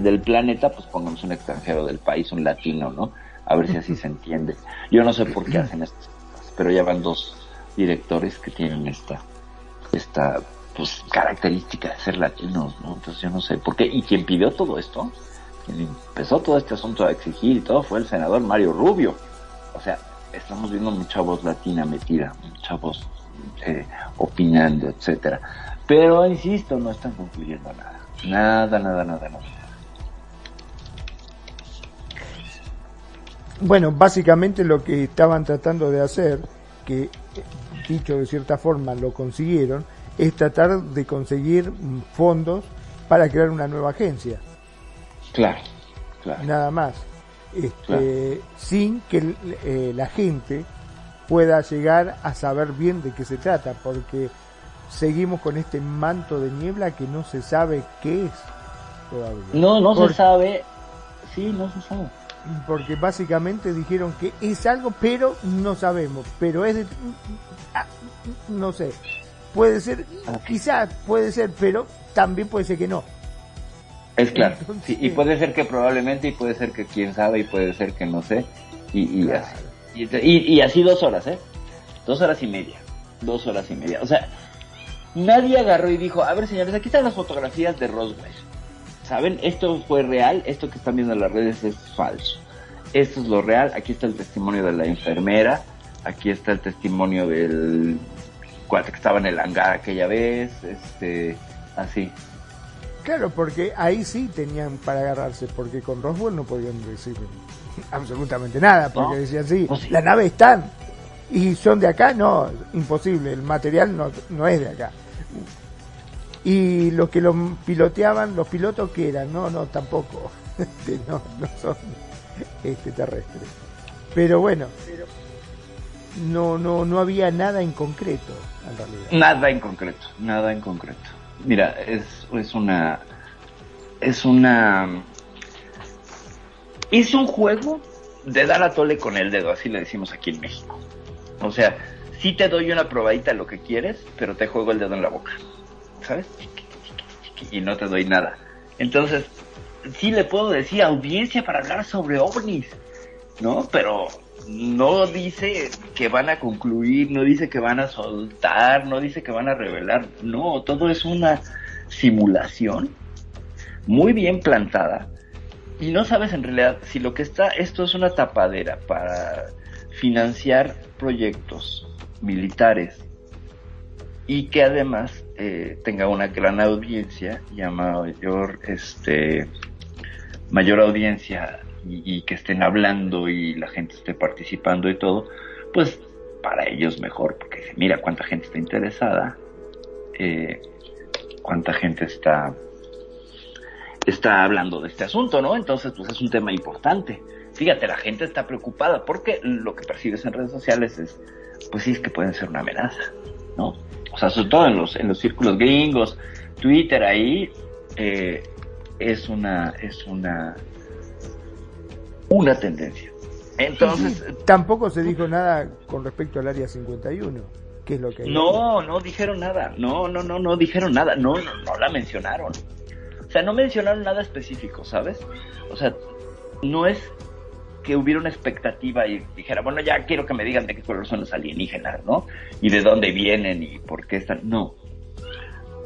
[SPEAKER 9] del, planeta, pues pongamos un extranjero del país, un latino, ¿no? A ver si así se entiende. Yo no sé por qué hacen estas cosas, pero ya van dos directores que tienen esta, esta pues característica de ser latinos, ¿no? Entonces yo no sé por qué. Y quien pidió todo esto, quien empezó todo este asunto a exigir y todo fue el senador Mario Rubio. O sea, estamos viendo mucha voz latina metida, mucha voz eh, opinando, etcétera. Pero insisto, no están concluyendo nada. Nada, nada, nada, nada.
[SPEAKER 10] Bueno, básicamente lo que estaban tratando de hacer, que dicho de cierta forma lo consiguieron, es tratar de conseguir fondos para crear una nueva agencia.
[SPEAKER 9] Claro, claro.
[SPEAKER 10] Nada más. Este, claro. Sin que eh, la gente pueda llegar a saber bien de qué se trata, porque seguimos con este manto de niebla que no se sabe qué es todavía.
[SPEAKER 9] No, no porque, se sabe. Sí, no se sabe.
[SPEAKER 10] Porque básicamente dijeron que es algo, pero no sabemos. Pero es de, ah, no sé. Puede ser, quizás puede ser, pero también puede ser que no.
[SPEAKER 9] Es claro. Entonces, sí, y puede ser que probablemente, y puede ser que quién sabe, y puede ser que no sé. Y, y claro. así. Y, y, así dos horas, ¿eh? Dos horas y media. Dos horas y media. O sea, nadie agarró y dijo, a ver señores, aquí están las fotografías de Roswell. ¿Saben? Esto fue real, esto que están viendo en las redes es falso. Esto es lo real, aquí está el testimonio de la enfermera, aquí está el testimonio del cuate que estaba en el hangar aquella vez, este, así.
[SPEAKER 10] Claro, porque ahí sí tenían para agarrarse, porque con Roswell no podían decir absolutamente nada, porque ¿No? decían sí, la nave está. y son de acá, no, imposible, el material no, no es de acá. Y los que los piloteaban, los pilotos que eran, no, no, tampoco, no, no son este, terrestres. Pero bueno, no, no, no había nada en concreto, en realidad.
[SPEAKER 9] Nada en concreto, nada en concreto. Mira, es, es una. Es una. Es un juego de dar a tole con el dedo, así le decimos aquí en México. O sea, sí te doy una probadita de lo que quieres, pero te juego el dedo en la boca. ¿Sabes? Y no te doy nada. Entonces, sí le puedo decir audiencia para hablar sobre ovnis, ¿no? Pero no dice que van a concluir, no dice que van a soltar, no dice que van a revelar, no, todo es una simulación muy bien plantada y no sabes en realidad si lo que está, esto es una tapadera para financiar proyectos militares y que además eh, tenga una gran audiencia y a mayor, este, mayor audiencia y, que estén hablando y la gente esté participando y todo, pues para ellos mejor, porque mira cuánta gente está interesada, eh, cuánta gente está está hablando de este asunto, ¿no? Entonces, pues es un tema importante. Fíjate, la gente está preocupada porque lo que percibes en redes sociales es, pues sí, es que pueden ser una amenaza, ¿no? O sea, sobre todo en los, en los círculos gringos, Twitter ahí, eh, es una, es una, una tendencia. Entonces.
[SPEAKER 10] Sí, tampoco se dijo nada con respecto al área 51. ¿Qué es lo que
[SPEAKER 9] no, no dijeron nada. No, no, no, no dijeron nada. No, no, no la mencionaron. O sea, no mencionaron nada específico, ¿sabes? O sea, no es hubiera una expectativa y dijera, bueno, ya quiero que me digan de qué color son los alienígenas, ¿no? Y de dónde vienen y por qué están. No.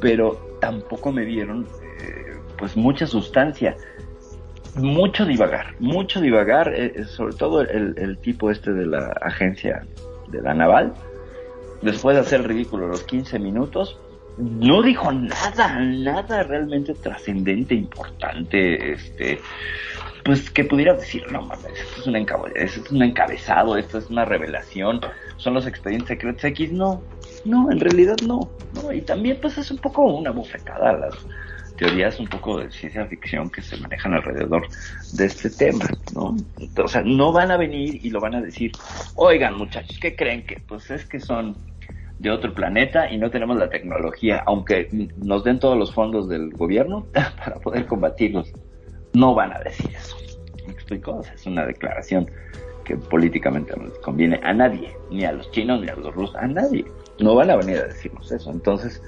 [SPEAKER 9] Pero tampoco me dieron, eh, pues, mucha sustancia mucho divagar, mucho divagar, eh, sobre todo el, el, tipo este de la agencia de la naval, después de hacer el ridículo los 15 minutos, no dijo nada, nada realmente trascendente, importante, este, pues que pudiera decir, no mames, esto es, un esto es un encabezado, esto es una revelación, son los expedientes secretos X, no, no, en realidad no, no, y también pues es un poco una bofetada las teorías un poco de ciencia ficción que se manejan alrededor de este tema, ¿no? O sea, no van a venir y lo van a decir, oigan muchachos, ¿qué creen que? Pues es que son de otro planeta y no tenemos la tecnología, aunque nos den todos los fondos del gobierno para poder combatirlos. No van a decir eso. Es una declaración que políticamente no les conviene a nadie, ni a los chinos, ni a los rusos, a nadie. No van a venir a decirnos eso. Entonces,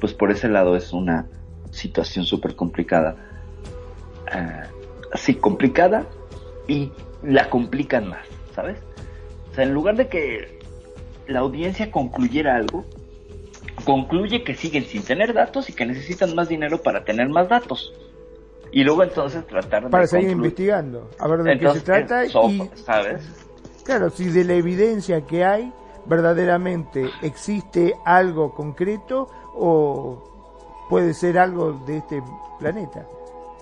[SPEAKER 9] pues por ese lado es una situación súper complicada. Uh, sí, complicada y la complican más, ¿sabes? O sea, en lugar de que la audiencia concluyera algo, concluye que siguen sin tener datos y que necesitan más dinero para tener más datos. Y luego entonces tratar de...
[SPEAKER 10] Para seguir investigando, a ver de entonces, qué se trata y...
[SPEAKER 9] ¿Sabes?
[SPEAKER 10] Claro, si de la evidencia que hay verdaderamente existe algo concreto o puede ser algo de este planeta.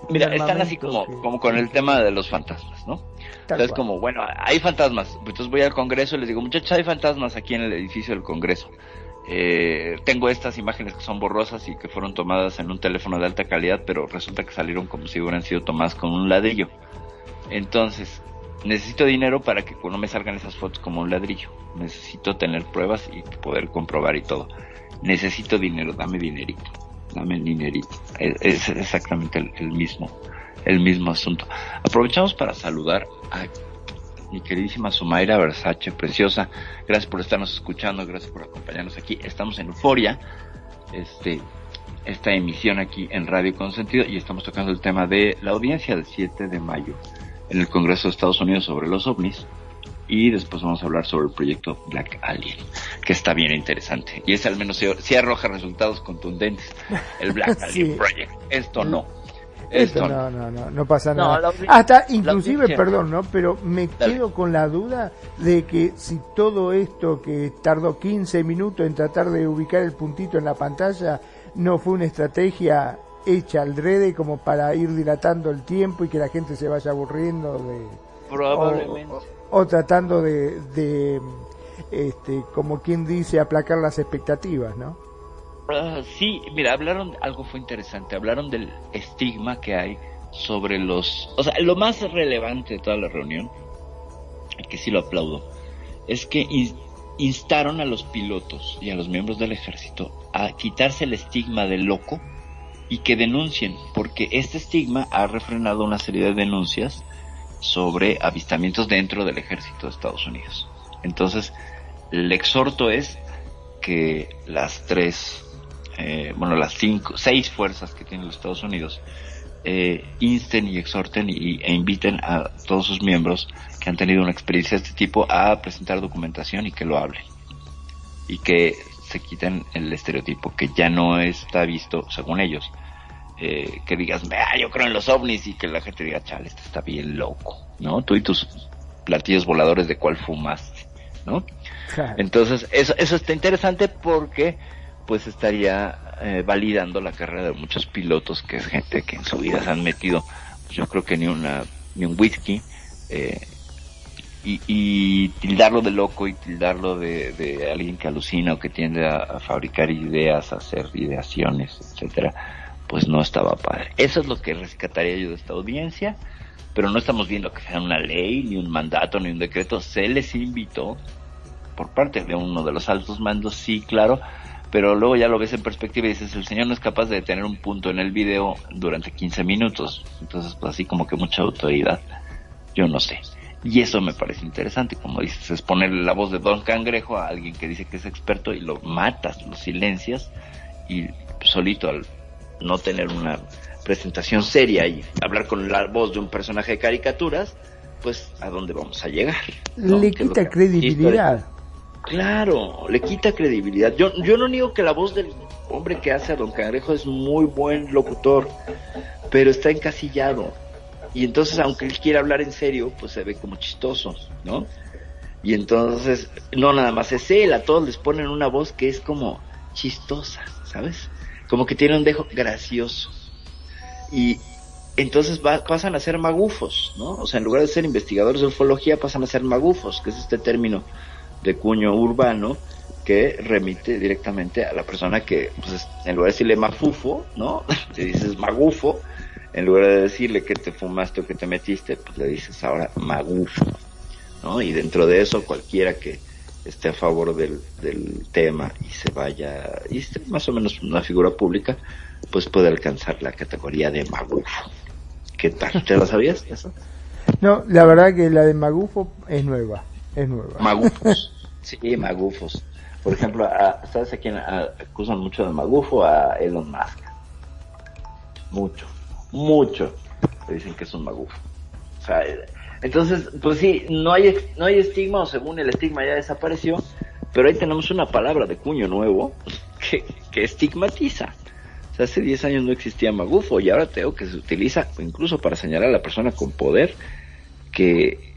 [SPEAKER 9] Mira, están así como, que... como con el tema de los fantasmas, ¿no? Tal Entonces, cual. como, bueno, hay fantasmas. Entonces voy al Congreso y les digo, muchachos, hay fantasmas aquí en el edificio del Congreso. Eh, tengo estas imágenes que son borrosas y que fueron tomadas en un teléfono de alta calidad, pero resulta que salieron como si hubieran sido tomadas con un ladrillo. Entonces, necesito dinero para que no me salgan esas fotos como un ladrillo. Necesito tener pruebas y poder comprobar y todo. Necesito dinero, dame dinerito dame dinerito. Es, es exactamente el, el, mismo, el mismo asunto. Aprovechamos para saludar a mi queridísima Sumaira Versace, preciosa. Gracias por estarnos escuchando, gracias por acompañarnos aquí. Estamos en Euforia, este, esta emisión aquí en Radio Consentido y estamos tocando el tema de la audiencia del 7 de mayo en el Congreso de Estados Unidos sobre los ovnis y después vamos a hablar sobre el proyecto Black Alien, que está bien interesante. Y ese al menos sí arroja resultados contundentes, el Black sí. Alien Project. Esto no.
[SPEAKER 10] Esto, Esto no, no, no, no pasa no, nada. La, Hasta inclusive, perdón, ¿no? Pero me Dale. quedo con la duda de que si todo esto que tardó 15 minutos en tratar de ubicar el puntito en la pantalla no fue una estrategia hecha al rede como para ir dilatando el tiempo y que la gente se vaya aburriendo de...
[SPEAKER 9] Probablemente.
[SPEAKER 10] O, o tratando de, de, este, como quien dice, aplacar las expectativas, ¿no?
[SPEAKER 9] Ah, sí, mira, hablaron, algo fue interesante, hablaron del estigma que hay sobre los, o sea, lo más relevante de toda la reunión, que sí lo aplaudo, es que in- instaron a los pilotos y a los miembros del ejército a quitarse el estigma de loco y que denuncien, porque este estigma ha refrenado una serie de denuncias sobre avistamientos dentro del ejército de Estados Unidos. Entonces, el exhorto es que las tres, eh, bueno, las cinco, seis fuerzas que tienen los Estados Unidos, eh, insten y exhorten y, e inviten a todos sus miembros que han tenido una experiencia de este tipo a presentar documentación y que lo hablen. Y que se quiten el estereotipo que ya no está visto, según ellos, eh, que digas, "Ah, yo creo en los ovnis y que la gente diga, chale, este está bien loco, ¿no? Tú y tus platillos voladores de cuál fumaste, ¿no? Entonces, eso, eso está interesante porque pues estaría eh, validando la carrera de muchos pilotos, que es gente que en su vida se han metido, pues, yo creo que ni una ni un whisky, eh, y, tildarlo de loco y tildarlo de, de alguien que alucina o que tiende a, a fabricar ideas, a hacer ideaciones, etcétera, pues no estaba padre. Eso es lo que rescataría yo de esta audiencia, pero no estamos viendo que sea una ley, ni un mandato, ni un decreto. Se les invitó por parte de uno de los altos mandos, sí, claro, pero luego ya lo ves en perspectiva y dices, el señor no es capaz de tener un punto en el video durante 15 minutos. Entonces, pues así como que mucha autoridad, yo no sé. Y eso me parece interesante, como dices, es ponerle la voz de Don Cangrejo a alguien que dice que es experto y lo matas, lo silencias y solito al no tener una presentación seria y hablar con la voz de un personaje de caricaturas, pues a dónde vamos a llegar. ¿no?
[SPEAKER 10] Le quita credibilidad.
[SPEAKER 9] Claro, le quita credibilidad. Yo, yo no niego que la voz del hombre que hace a Don Cangrejo es muy buen locutor, pero está encasillado. Y entonces, aunque él quiera hablar en serio, pues se ve como chistoso, ¿no? Y entonces, no nada más es él, a todos les ponen una voz que es como chistosa, ¿sabes? Como que tiene un dejo gracioso. Y entonces va- pasan a ser magufos, ¿no? O sea, en lugar de ser investigadores de ufología, pasan a ser magufos, que es este término de cuño urbano que remite directamente a la persona que, pues, en lugar de decirle mafufo, ¿no? Le dices magufo, en lugar de decirle que te fumaste o que te metiste, pues le dices ahora magufo, ¿no? Y dentro de eso, cualquiera que esté a favor del, del tema y se vaya, y esté más o menos una figura pública, pues puede alcanzar la categoría de magufo. ¿Qué tal? ¿Te lo sabías? Eso?
[SPEAKER 10] No, la verdad que la de Magufo es nueva, es nueva.
[SPEAKER 9] Magufos. Sí, magufos. Por ejemplo, a- ¿sabes a quién a- acusan mucho de magufo? A Elon Musk. Mucho, mucho. Le dicen que es un magufo. O sea, eh, entonces, pues sí, no hay, no hay estigma, o según el estigma ya desapareció, pero ahí tenemos una palabra de cuño nuevo que, que estigmatiza. O sea, hace 10 años no existía magufo y ahora tengo que se utiliza incluso para señalar a la persona con poder que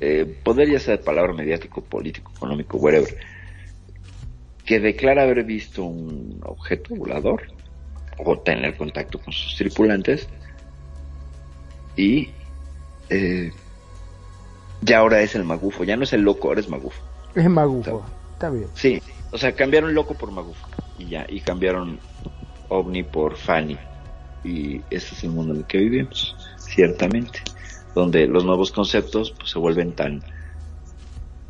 [SPEAKER 9] eh, poder ya sea de palabra mediático, político, económico, whatever, que declara haber visto un objeto volador o tener contacto con sus tripulantes y eh, ya ahora es el magufo, ya no es el loco, ahora es magufo.
[SPEAKER 10] Es Magufo, está bien.
[SPEAKER 9] Sí, o sea, cambiaron loco por magufo y ya, y cambiaron ovni por Fanny y ese es el mundo en el que vivimos, ciertamente, donde los nuevos conceptos pues, se vuelven tan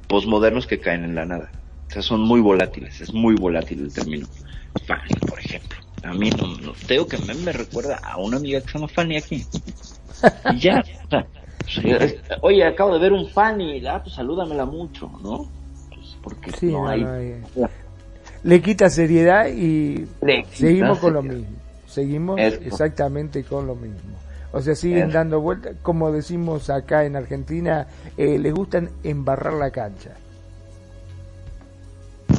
[SPEAKER 9] posmodernos que caen en la nada. O sea, son muy volátiles, es muy volátil el término Fanny, por ejemplo. A mí no, no tengo que me, me recuerda a una amiga que se llama Fanny aquí. Y ya, o sea, pues, eh, oye, acabo de ver un Fanny, ah, pues salúdamela mucho, ¿no? Pues, porque
[SPEAKER 10] Sí,
[SPEAKER 9] no
[SPEAKER 10] no,
[SPEAKER 9] hay...
[SPEAKER 10] no hay- Le quita seriedad y
[SPEAKER 9] quita
[SPEAKER 10] seguimos con lo mismo. Seguimos exactamente con lo mismo. O sea, siguen dando vueltas, como decimos acá en Argentina, eh, les gustan embarrar la cancha.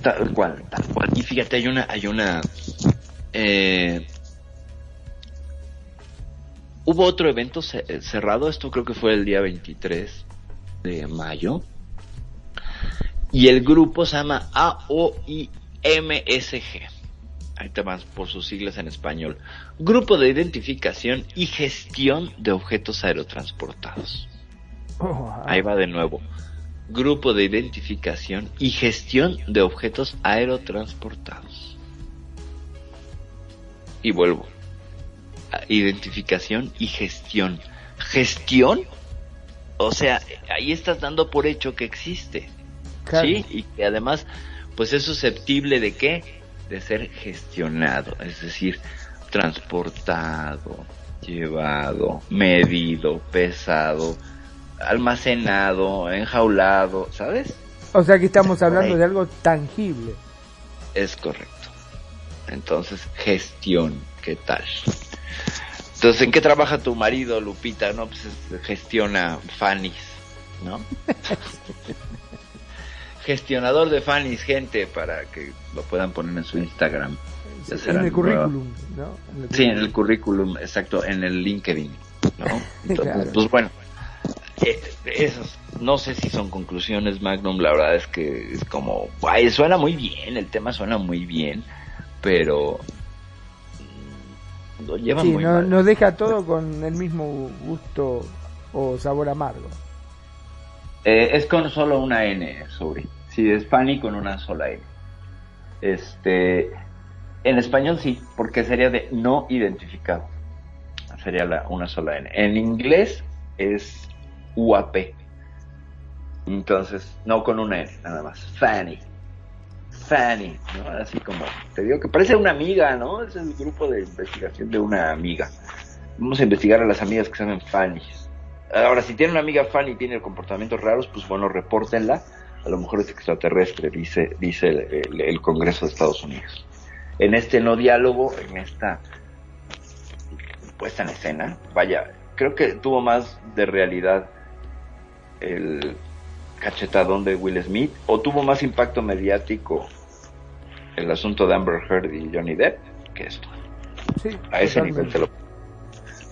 [SPEAKER 9] Tal cual, tal cual. Y fíjate, hay una, hay una, eh, hubo otro evento eh, cerrado, esto creo que fue el día 23 de mayo, y el grupo se llama AOIMSG. Ahí te vas por sus siglas en español. Grupo de Identificación y Gestión de Objetos Aerotransportados.
[SPEAKER 10] Oh,
[SPEAKER 9] Ahí va de nuevo. grupo de identificación y gestión de objetos aerotransportados. Y vuelvo. A- Identificación y gestión. ¿Gestión? O sea, ahí estás dando por hecho que existe.
[SPEAKER 10] Claro.
[SPEAKER 9] ¿Sí? Y que además, pues es susceptible de qué? De ser gestionado. Es decir, transportado, llevado, medido, pesado, almacenado, enjaulado, ¿sabes?
[SPEAKER 10] O sea que estamos hablando de algo tangible.
[SPEAKER 9] Es correcto. Entonces, gestión, ¿qué tal? Entonces, ¿en qué trabaja tu marido, Lupita? No, pues es- gestiona Fanny's, ¿no? Gestionador de Fanny's, gente, para que lo puedan poner en su Instagram.
[SPEAKER 10] En el currículum, ¿no? En el
[SPEAKER 9] Sí, en el currículum, exacto, en el LinkedIn, ¿no? Entonces,
[SPEAKER 10] Claro.
[SPEAKER 9] pues bueno, eh, esas, no sé si son conclusiones, Magnum, la verdad es que es como, guay, suena muy bien, el tema suena muy bien, pero mm, lo llevan
[SPEAKER 10] Sí,
[SPEAKER 9] muy
[SPEAKER 10] no-
[SPEAKER 9] mal.
[SPEAKER 10] nos deja todo con el mismo gusto o sabor amargo.
[SPEAKER 9] Eh, es con solo una N, sobre. Sí, es Fanny con una sola N. Este, en español sí, porque sería de no identificado. Sería la, una sola N. En inglés es UAP. Entonces, no con una N, nada más. Fanny. Fanny, ¿no? Así como, te digo que parece una amiga, ¿no? Es el grupo de investigación de una amiga. Vamos a investigar a las amigas que se llaman Fanny's. Ahora, si tiene una amiga Fanny y tiene comportamientos raros, pues bueno, repórtenla. A lo mejor es extraterrestre, dice, dice el, el- el Congreso de Estados Unidos. En este no diálogo, en esta puesta en escena, vaya, creo que tuvo más de realidad el cachetadón de Will Smith, o tuvo más impacto mediático el asunto de Amber Heard y Johnny Depp que esto.
[SPEAKER 10] Sí,
[SPEAKER 9] A ese
[SPEAKER 10] totalmente.
[SPEAKER 9] nivel te lo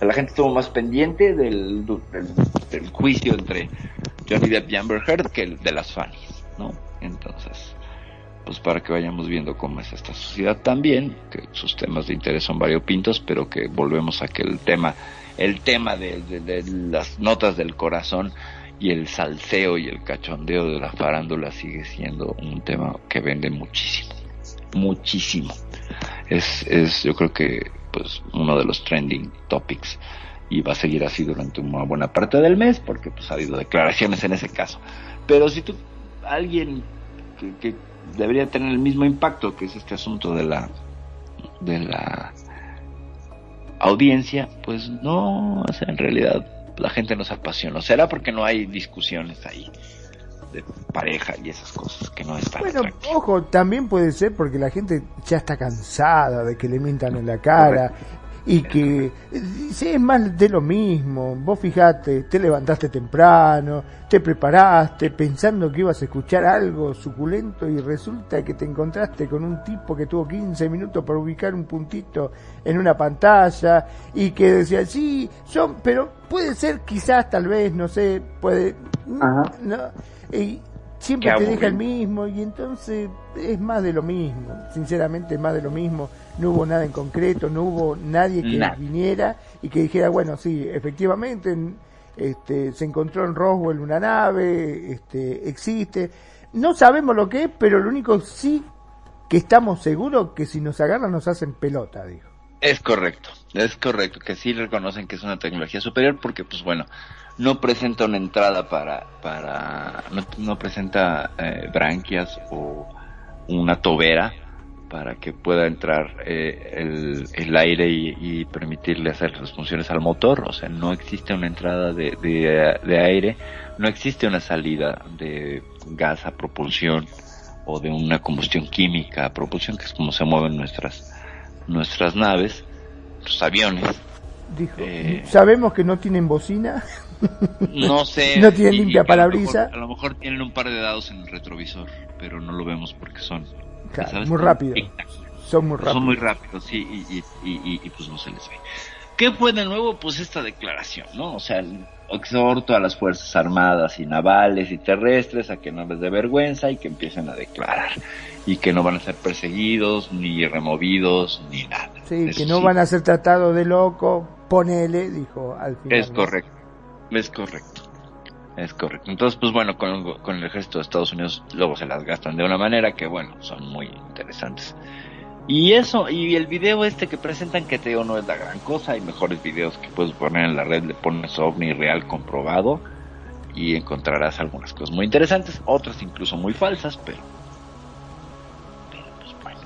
[SPEAKER 9] la gente estuvo más pendiente del, del, del juicio entre Johnny Depp y Amber Heard que el de las Fannies, ¿no? Entonces, pues para que vayamos viendo cómo es esta sociedad también, que sus temas de interés son variopintos, pero que volvemos a que el tema, el tema de, de- de las notas del corazón y el salseo y el cachondeo de la farándula sigue siendo un tema que vende muchísimo, muchísimo. Es, es yo creo que pues uno de los trending topics y va a seguir así durante una buena parte del mes porque pues ha habido declaraciones en ese caso. Pero si tú, alguien que, que debería tener el mismo impacto que es este asunto de la de la audiencia, pues no, o sea, en realidad la gente no se apasiona. ¿Será porque no hay discusiones ahí de pareja y esas cosas que no están
[SPEAKER 10] Bueno, ojo, también puede ser porque la gente ya está cansada de que le mientan en la cara y que es más de lo mismo. Vos fijate, te levantaste temprano, te preparaste pensando que ibas a escuchar algo suculento y resulta que te encontraste con un tipo que tuvo 15 minutos para ubicar un puntito en una pantalla y que decía, sí, son, pero puede ser quizás, tal vez, no sé, puede... no, y siempre te deja el mismo y entonces es más de lo mismo, sinceramente más de lo mismo, no hubo nada en concreto, no hubo nadie que viniera y que dijera, bueno, sí, efectivamente en- este, se encontró en Roswell una nave, este, existe, no sabemos lo que es, pero lo único sí que estamos seguros que si nos agarran nos hacen pelota, dijo.
[SPEAKER 9] Es correcto, es correcto, que sí reconocen que es una tecnología superior porque, pues bueno, no presenta una entrada para, para, no, presenta eh, branquias o una tobera para que pueda entrar eh, el, aire y, y permitirle hacer las funciones al motor, o sea, no existe una entrada de, de, de aire, no existe una salida de gas a propulsión o de una combustión química a propulsión, que es como se mueven nuestras nuestras naves, los aviones.
[SPEAKER 10] Dijo,
[SPEAKER 9] Eh,
[SPEAKER 10] sabemos que no tienen bocina,
[SPEAKER 9] No sé.
[SPEAKER 10] No tienen limpia
[SPEAKER 9] que a lo mejor- A lo mejor tienen un par de dados en el retrovisor, pero no lo vemos porque son.
[SPEAKER 10] Muy rápido, son muy rápidos.
[SPEAKER 9] Son muy rápidos, sí, y, y, y, y- y, pues no se les ve. ¿Qué fue de nuevo? Pues esta declaración, ¿no? O sea, exhorto a las Fuerzas Armadas y navales y terrestres a que no les dé vergüenza y que empiecen a declarar. Y que no van a ser perseguidos, ni removidos, ni nada.
[SPEAKER 10] Sí,
[SPEAKER 9] Eso
[SPEAKER 10] que no
[SPEAKER 9] sí.
[SPEAKER 10] van a ser tratados de loco, ponele, dijo al final.
[SPEAKER 9] Es correcto, es correcto. Es correcto. Entonces, pues bueno, con, con el ejército de Estados Unidos luego se las gastan de una manera que, bueno, son muy interesantes. Y eso, y el video este que presentan, que te digo, no es la gran cosa, hay mejores videos que puedes poner en la red, le pones ovni real comprobado y encontrarás algunas cosas muy interesantes, otras incluso muy falsas, pero, pero pues bueno,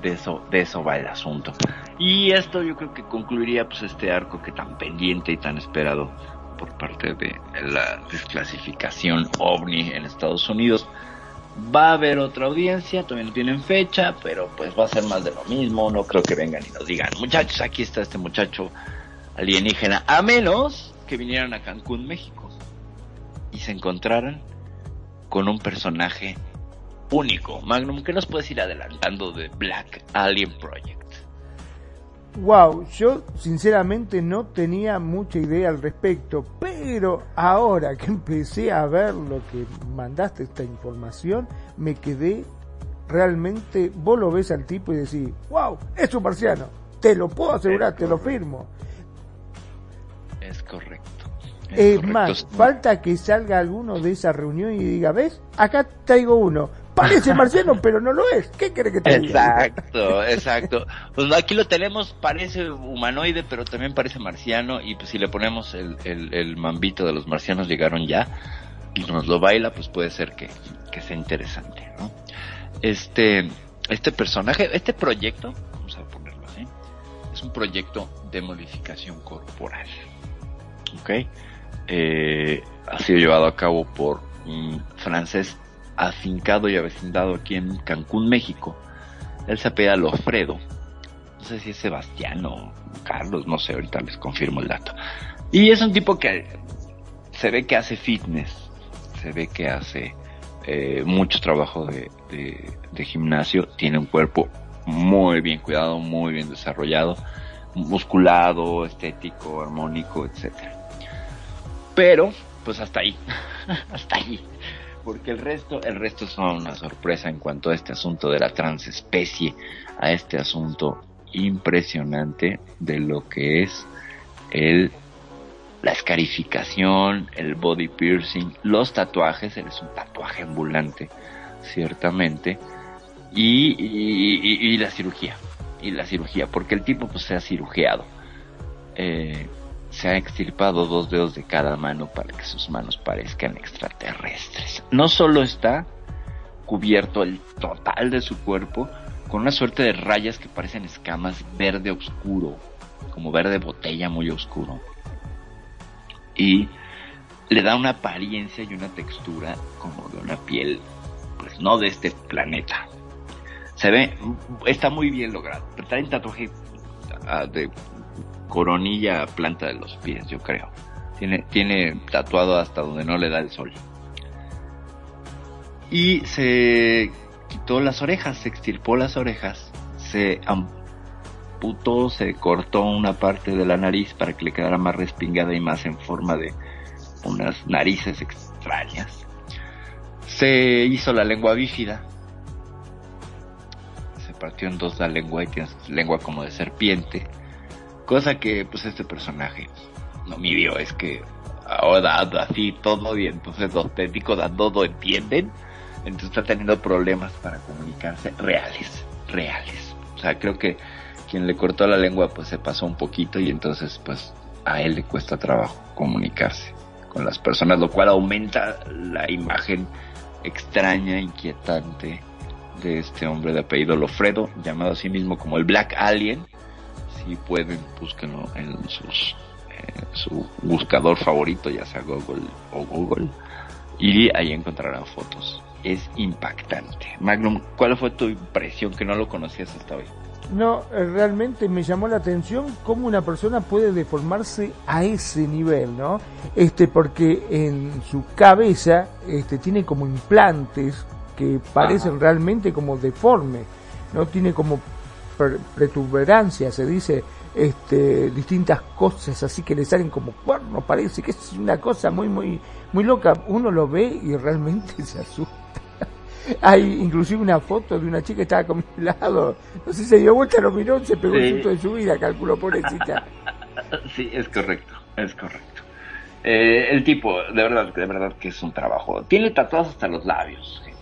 [SPEAKER 9] de eso, de eso va el asunto. Y esto yo creo que concluiría pues este arco que tan pendiente y tan esperado por parte de la desclasificación ovni en Estados Unidos. Va a haber otra audiencia, todavía no tienen fecha, pero pues va a ser más de lo mismo. No creo que vengan y nos digan, muchachos, aquí está este muchacho alienígena, a menos que vinieran a Cancún, México, y se encontraran con un personaje único. Magnum, ¿qué nos puedes ir adelantando de Black Alien Project?
[SPEAKER 10] Wow, yo sinceramente no tenía mucha idea al respecto, pero ahora que empecé a ver lo que mandaste esta información, me quedé realmente, vos lo ves al tipo y decís, wow, es un marciano, te lo puedo asegurar, te lo firmo.
[SPEAKER 9] Es correcto.
[SPEAKER 10] Es, más, falta que salga alguno de esa reunión y diga, ¿ves? Acá traigo uno, parece marciano, pero no lo es. ¿Qué crees que te
[SPEAKER 9] diga? Exacto, exacto. Pues aquí lo tenemos, parece humanoide, pero también parece marciano. Y pues si le ponemos el, el, el mambito de los marcianos llegaron ya y nos lo baila, pues puede ser que, que sea interesante, ¿no? Este, este personaje, este proyecto, vamos a ponerlo así, es un proyecto de modificación corporal. ¿Ok? Eh, ha sido llevado a cabo por un francés afincado y avecindado aquí en Cancún, México. Él se apela Lofredo. No sé si es Sebastián o Carlos, no sé, ahorita les confirmo el dato. Y es un tipo que se ve que hace fitness, se ve que hace eh, mucho trabajo de, de, gimnasio, tiene un cuerpo muy bien cuidado, muy bien desarrollado, musculado, estético, armónico, etcétera. Pero, pues hasta ahí, hasta ahí porque el resto, el resto son una sorpresa en cuanto a este asunto de la transespecie, a este asunto impresionante de lo que es el la escarificación, el body piercing, los tatuajes, él es un tatuaje ambulante, ciertamente, y, la cirugía, y la cirugía, porque el tipo pues se ha cirugiado. Eh, se ha extirpado dos dedos de cada mano para que sus manos parezcan extraterrestres. No solo está cubierto el total de su cuerpo con una suerte de rayas que parecen escamas verde oscuro, como verde botella muy oscuro. Y le da una apariencia y una textura como de una piel, pues no de este planeta. Se ve, está muy bien logrado. Trae un tatuaje uh, de coronilla planta de los pies, yo creo. Tiene, tiene tatuado hasta donde no le da el sol. Y se quitó las orejas, se extirpó las orejas, se amputó, se cortó una parte de la nariz para que le quedara más respingada y más en forma de unas narices extrañas. Se hizo la lengua bífida. Se partió en dos la lengua y tiene lengua como de serpiente Cosa que pues este personaje no midió, es que ahora así todo y entonces los técnicos a todo entienden, entonces está teniendo problemas para comunicarse reales, reales. O sea, creo que quien le cortó la lengua pues se pasó un poquito y entonces pues a él le cuesta trabajo comunicarse con las personas, lo cual aumenta la imagen extraña, inquietante de este hombre de apellido Lofredo, llamado a sí mismo como el Black Alien, si pueden, búsquenlo en sus, eh, su buscador favorito, ya sea Google o Google, y ahí encontrarán fotos. Es impactante. Magnum, ¿cuál fue tu impresión que no lo conocías hasta hoy?
[SPEAKER 10] No, eh, realmente me llamó la atención cómo una persona puede deformarse a ese nivel, ¿no? Este, porque en su cabeza, este, tiene como implantes que parecen Ajá. realmente como deformes, ¿no? Tiene como pretuberancia, se dice, este, distintas cosas así que le salen como cuernos, parece que es una cosa muy, muy, muy loca. Uno lo ve y realmente se asusta. Hay inclusive una foto de una chica que estaba con mi lado, no sé, se dio vuelta, lo miró, se pegó sí. el susto de su vida, calculó, pobrecita.
[SPEAKER 9] sí, es correcto, es correcto. Eh, el tipo, de verdad, de verdad que es un trabajo. Tiene tatuados hasta los labios, gente.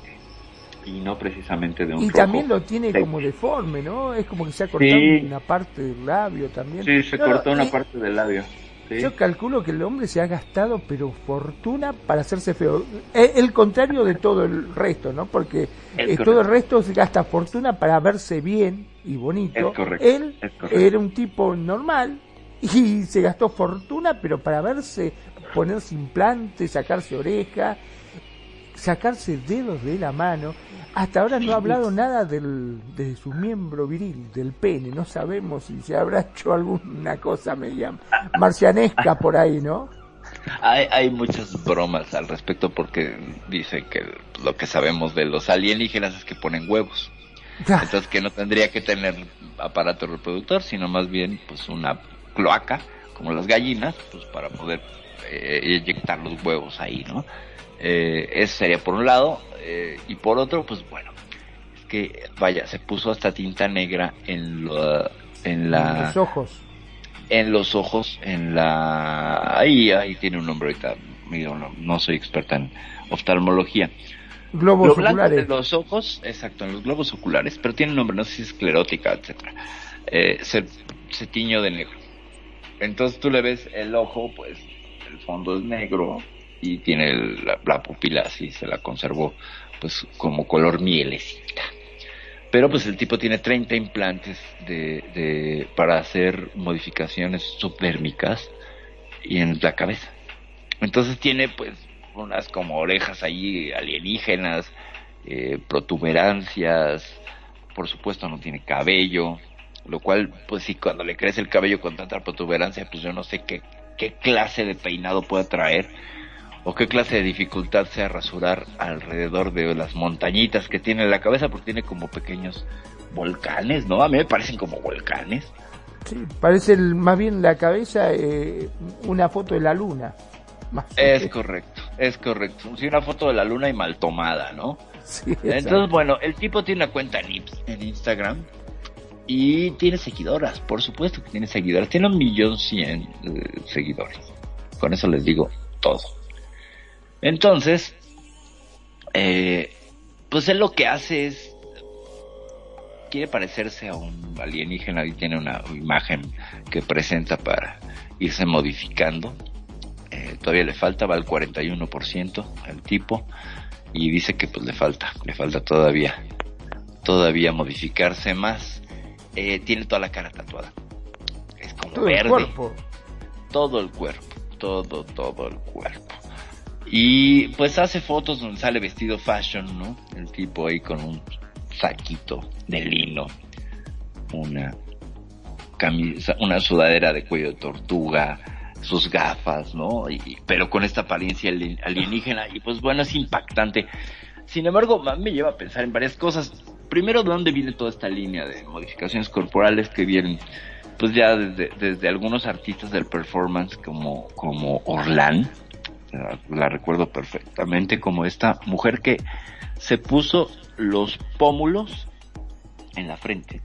[SPEAKER 9] Y no precisamente de un
[SPEAKER 10] Y
[SPEAKER 9] rojo
[SPEAKER 10] también lo tiene como deforme, ¿no? Es como que se ha cortado
[SPEAKER 9] Sí.
[SPEAKER 10] una parte del labio también.
[SPEAKER 9] Sí, se
[SPEAKER 10] No,
[SPEAKER 9] cortó una
[SPEAKER 10] y
[SPEAKER 9] parte del labio. Sí.
[SPEAKER 10] Yo calculo que el hombre se ha gastado, pero fortuna para hacerse feo. Eh, El contrario de todo el resto, ¿no? Porque
[SPEAKER 9] Es
[SPEAKER 10] eh, todo el resto se gasta fortuna para verse bien y bonito.
[SPEAKER 9] Es correcto,
[SPEAKER 10] Él
[SPEAKER 9] es correcto.
[SPEAKER 10] era un tipo normal y se gastó fortuna, pero para verse, ponerse implantes, sacarse oreja, sacarse dedos de la mano. Hasta ahora no ha hablado nada del, de su miembro viril, del pene. No sabemos si se habrá hecho alguna cosa media marcianesca por ahí, ¿no?
[SPEAKER 9] Hay, hay muchas bromas al respecto porque dicen que lo que sabemos de los alienígenas es que ponen huevos. Entonces que no tendría que tener aparato reproductor, sino más bien pues una cloaca, como las gallinas, pues para poder eh, inyectar los huevos ahí, ¿no? Eh, eso sería por un lado, eh, y por otro, pues bueno, es que vaya, se puso hasta tinta negra en, lo- en la
[SPEAKER 10] Los ojos.
[SPEAKER 9] en los ojos, en la... Ahí, ahí tiene un nombre ahorita, no, no soy experta en oftalmología.
[SPEAKER 10] Globos
[SPEAKER 9] Lo blanco
[SPEAKER 10] oculares.
[SPEAKER 9] de los ojos, exacto, en los globos oculares, pero tiene un nombre, no sé si es esclerótica, etcétera. Eh, se, se tiñó de negro. Entonces tú le ves el ojo, pues el fondo es negro y tiene la, la pupila así, se la conservó pues como color mielecita. Pero pues el tipo tiene 30 implantes de, de, para hacer modificaciones subdérmicas y en la cabeza. Entonces tiene pues unas como orejas ahí alienígenas, eh, protuberancias, por supuesto no tiene cabello, lo cual pues sí cuando le crece el cabello con tanta protuberancia pues yo no sé qué, qué clase de peinado puede traer o qué clase de dificultad sea rasurar alrededor de las montañitas que tiene en la cabeza porque tiene como pequeños volcanes, ¿no? A mí me parecen como volcanes.
[SPEAKER 10] Sí, parece el- más bien la cabeza eh, una foto de la luna. Más
[SPEAKER 9] Es correcto, es correcto. Sí, una foto de la luna y mal tomada, ¿no?
[SPEAKER 10] Sí,
[SPEAKER 9] Entonces, bueno, el tipo tiene una cuenta en Instagram y tiene seguidoras, por supuesto que tiene seguidoras. Tiene un millón cien eh, seguidores. Con eso les digo todo. Entonces, eh, pues él lo que hace es quiere parecerse a un alienígena y tiene una imagen que presenta para irse modificando. Eh, todavía le falta, va al 41% el tipo y dice que pues le falta, le falta todavía, todavía modificarse más. Eh, tiene toda la cara tatuada. Es como
[SPEAKER 10] Todo el
[SPEAKER 9] verde.
[SPEAKER 10] cuerpo.
[SPEAKER 9] Todo el cuerpo, todo, todo el cuerpo. Y pues hace fotos donde sale vestido fashion, ¿no? El tipo ahí con un saquito de lino, una camisa, una sudadera de cuello de tortuga, sus gafas, ¿no? Y, pero con esta apariencia alien- alienígena y pues bueno, es impactante. Sin embargo, me lleva a pensar en varias cosas. Primero, ¿de dónde viene toda esta línea de modificaciones corporales que vienen pues ya desde, desde algunos artistas del performance como, como Orlan, la, recuerdo perfectamente como esta mujer que se puso los pómulos en la frente.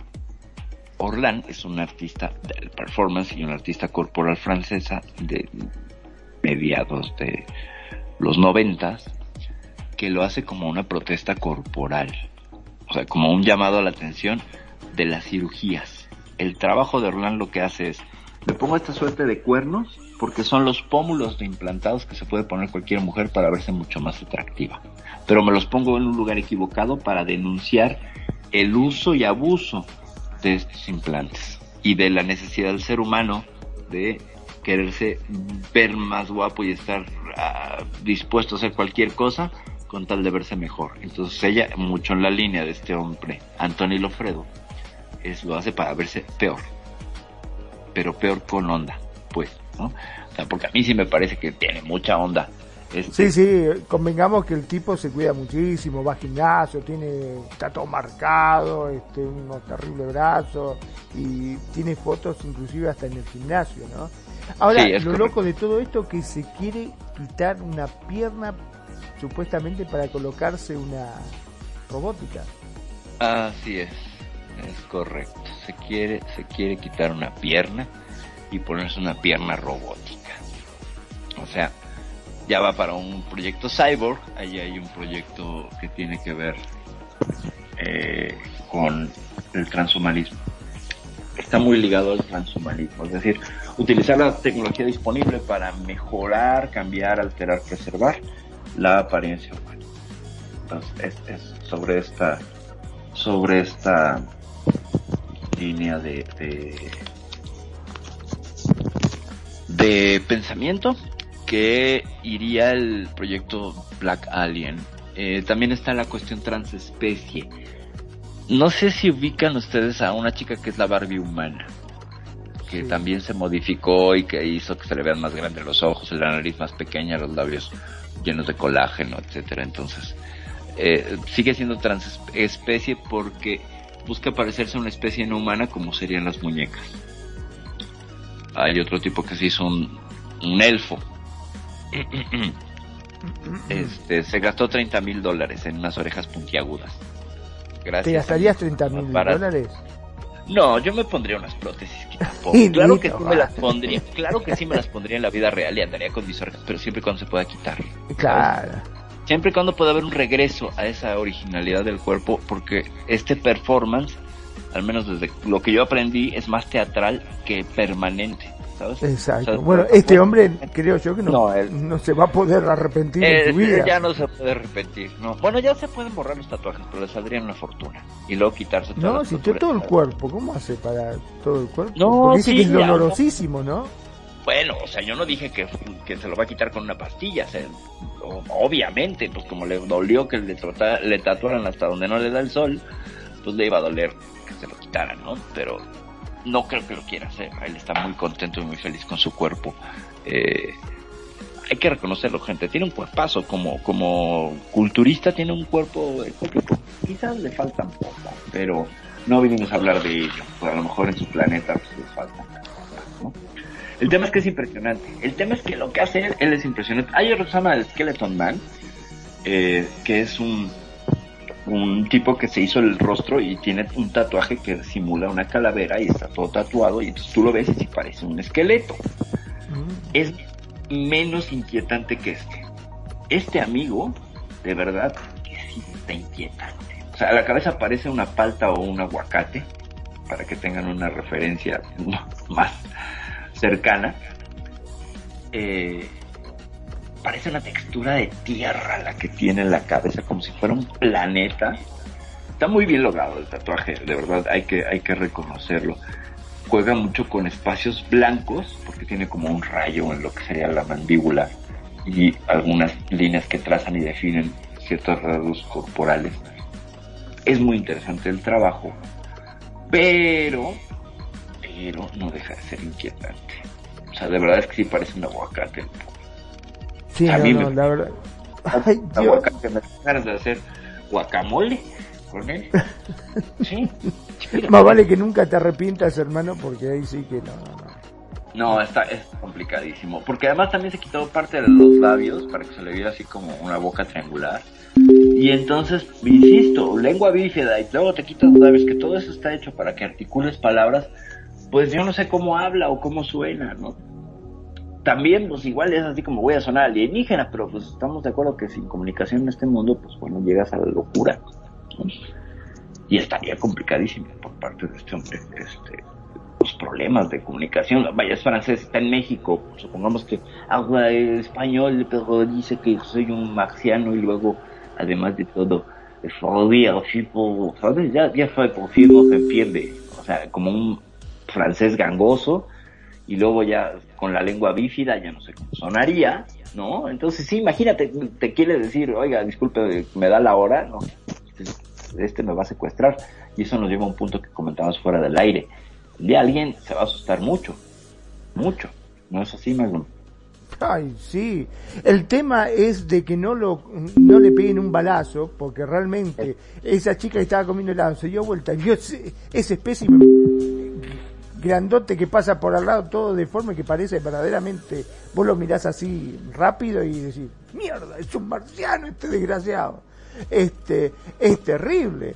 [SPEAKER 9] Orlan es una artista del performance y una artista corporal francesa de mediados de los noventas que lo hace como una protesta corporal, o sea, como un llamado a la atención de las cirugías. El trabajo de Orlan lo que hace es, me pongo esta suerte de cuernos porque son los pómulos de implantados que se puede poner cualquier mujer para verse mucho más atractiva. Pero me los pongo en un lugar equivocado para denunciar el uso y abuso de estos implantes y de la necesidad del ser humano de quererse ver más guapo y estar ah, dispuesto a hacer cualquier cosa con tal de verse mejor. Entonces ella, mucho en la línea de este hombre, Anthony Lofredo, es, lo hace para verse peor, pero peor con onda, pues, ¿no? O sea, porque a mí sí me parece que tiene mucha onda. Este,
[SPEAKER 10] Sí, sí, convengamos que el tipo se cuida muchísimo, va al gimnasio, tiene, está todo marcado, este, unos terribles brazos y tiene fotos inclusive hasta en el gimnasio, ¿no? Ahora,
[SPEAKER 9] Sí,
[SPEAKER 10] lo
[SPEAKER 9] correcto.
[SPEAKER 10] loco de todo esto que se quiere quitar una pierna supuestamente para colocarse una robótica.
[SPEAKER 9] Así es, es correcto. Se quiere, se quiere quitar una pierna y ponerse una pierna robótica. O sea, ya va para un proyecto cyborg, ahí hay un proyecto que tiene que ver eh, con el transhumanismo. Está muy ligado al transhumanismo, es decir, utilizar la tecnología disponible para mejorar, cambiar, alterar, preservar la apariencia humana. Entonces, es, es sobre esta sobre esta línea de, de, de pensamiento que iría el proyecto Black Alien. Eh, también está la cuestión transespecie. No sé si ubican ustedes a una chica que es la Barbie humana, que también se modificó y que hizo que se le vean más grandes los ojos, la nariz más pequeña, los labios llenos de colágeno, etcétera. Entonces, eh, sigue siendo transespecie porque busca parecerse a una especie no humana como serían las muñecas. Hay otro tipo que se hizo un, un elfo. Este, se gastó 30 mil dólares en unas orejas puntiagudas. Gracias.
[SPEAKER 10] ¿Te gastarías 30 mil dólares?
[SPEAKER 9] No, yo me pondría unas prótesis que tampoco. Claro que sí me las pondría, claro que sí me las pondría en la vida real y andaría con mis orejas, pero siempre cuando se pueda quitar.
[SPEAKER 10] Claro.
[SPEAKER 9] Siempre y cuando pueda haber un regreso a esa originalidad del cuerpo, porque este performance, al menos desde lo que yo aprendí, es más teatral que permanente, ¿sabes?
[SPEAKER 10] Exacto.
[SPEAKER 9] O sea,
[SPEAKER 10] bueno, este hombre creo yo que no,
[SPEAKER 9] No,
[SPEAKER 10] no,
[SPEAKER 9] él-
[SPEAKER 10] se va a poder arrepentir en su vida.
[SPEAKER 9] ya no se puede repetir, ¿no? Bueno, ya se pueden borrar los tatuajes, pero le saldrían una fortuna. Y luego quitarse todas
[SPEAKER 10] No, si
[SPEAKER 9] tatuajes.
[SPEAKER 10] todo el cuerpo, ¿cómo hace para todo el cuerpo?
[SPEAKER 9] No,
[SPEAKER 10] dice
[SPEAKER 9] sí,
[SPEAKER 10] que es dolorosísimo, ¿no?
[SPEAKER 9] Bueno, o sea, yo no dije que, que se lo va a quitar con una pastilla. o- obviamente, pues como le dolió que le tatuaran hasta donde no le da el sol, pues le iba a doler que se lo quitaran, ¿no? Pero no creo que lo quiera hacer. Él está muy contento y muy feliz con su cuerpo. Eh, hay que reconocerlo, gente. Tiene un cuerpazo. Como, como culturista, tiene un cuerpo estético. Quizás le falta un poco, pero no vinimos a hablar de ello. Pues a lo mejor en su planeta pues, le falta. ¿no? El tema es que es impresionante. El tema es que lo que hace él, él es impresionante. Hay otro que se llama el Skeleton Man, eh, que es un, un tipo que se hizo el rostro y tiene un tatuaje que simula una calavera y está todo tatuado y entonces tú lo ves y sí parece un esqueleto. Es menos inquietante que este. Este amigo, de verdad, que sí está inquietante. O sea, a la cabeza parece una palta o un aguacate, para que tengan una referencia más cercana. Eh, parece una textura de tierra la que tiene en la cabeza, como si fuera un planeta. Está muy bien logrado el tatuaje, de verdad, hay que, hay que reconocerlo. Juega mucho con espacios blancos, porque tiene como un rayo en lo que sería la mandíbula y algunas líneas que trazan y definen ciertos rasgos corporales. Es muy interesante el trabajo, pero, pero no deja de ser inquietante. O sea, de verdad es que sí parece un aguacate.
[SPEAKER 10] Sí,
[SPEAKER 9] A
[SPEAKER 10] no,
[SPEAKER 9] mí
[SPEAKER 10] no,
[SPEAKER 9] me-
[SPEAKER 10] la verdad. Ay, Dios.
[SPEAKER 9] Aguacate, me ganas de hacer guacamole con él. Sí.
[SPEAKER 10] Más vale que nunca te arrepientas, hermano, porque ahí sí que no, no, no.
[SPEAKER 9] No, está, es complicadísimo. Porque además también se quitó parte de los labios para que se le viera así como una boca triangular. Y entonces, insisto, lengua bífida y luego te quitas los labios, que todo eso está hecho para que articules palabras. Pues yo no sé cómo habla o cómo suena, ¿no? También, pues igual es así como voy a sonar alienígena, pero pues estamos de acuerdo que sin comunicación en este mundo, pues bueno, llegas a la locura. Y estaría complicadísimo por parte de este hombre, este, los problemas de comunicación. Vaya, es francés, está en México, supongamos que habla español, pero dice que soy un marciano y luego, además de todo, así por, ¿sabes? Ya, ya fue por se entiende. O sea, como un francés gangoso y luego ya con la lengua bífida, ya no sé cómo sonaría, ¿no? Entonces, sí, imagínate, te quiere decir, oiga, disculpe, me da la hora, ¿no? Este me va a secuestrar. Y eso nos lleva a un punto que comentábamos fuera del aire. De alguien se va a asustar mucho, mucho. ¿No es así, Magnum?
[SPEAKER 10] Ay, sí. El tema es de que no lo no le peguen un balazo, porque realmente esa chica que estaba comiendo helado se dio vuelta y vio ese, ese espécimen grandote que pasa por al lado todo deforme que parece verdaderamente, vos lo mirás así rápido y decís, mierda, es un marciano este desgraciado. Este, es terrible.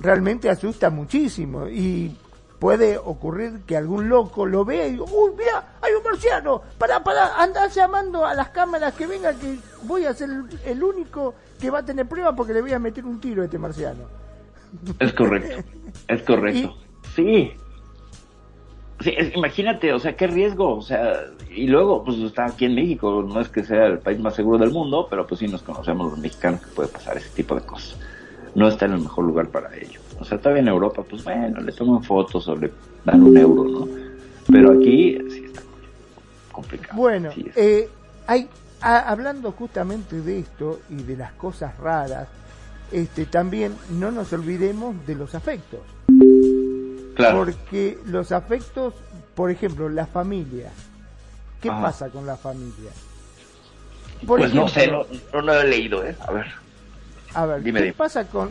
[SPEAKER 10] Realmente asusta muchísimo y puede ocurrir que algún loco lo vea y diga, uy, mira, hay un marciano, para, para, anda llamando a las cámaras que venga que voy a ser el, el único que va a tener prueba porque le voy a meter un tiro a este marciano.
[SPEAKER 9] Es correcto, es correcto. Sí. Sí, es- imagínate, o sea, qué riesgo, o sea, y luego, pues está aquí en México, no es que sea el país más seguro del mundo, pero pues sí nos conocemos los mexicanos que puede pasar ese tipo de cosas. No está en el mejor lugar para ello. O sea, todavía en Europa, pues bueno, le toman fotos o le dan un euro, ¿no? Pero aquí sí está complicado.
[SPEAKER 10] Bueno,
[SPEAKER 9] Sí, es-
[SPEAKER 10] eh, hay, a- hablando justamente de esto y de las cosas raras, este, también no nos olvidemos de los afectos.
[SPEAKER 9] Claro.
[SPEAKER 10] Porque los afectos, por ejemplo, la familia. ¿Qué
[SPEAKER 9] Ajá.
[SPEAKER 10] pasa con la familia? Por
[SPEAKER 9] pues no sé, no, no lo he leído, ¿eh? A ver.
[SPEAKER 10] A ver,
[SPEAKER 9] Dime,
[SPEAKER 10] ¿qué
[SPEAKER 9] dime.
[SPEAKER 10] pasa con,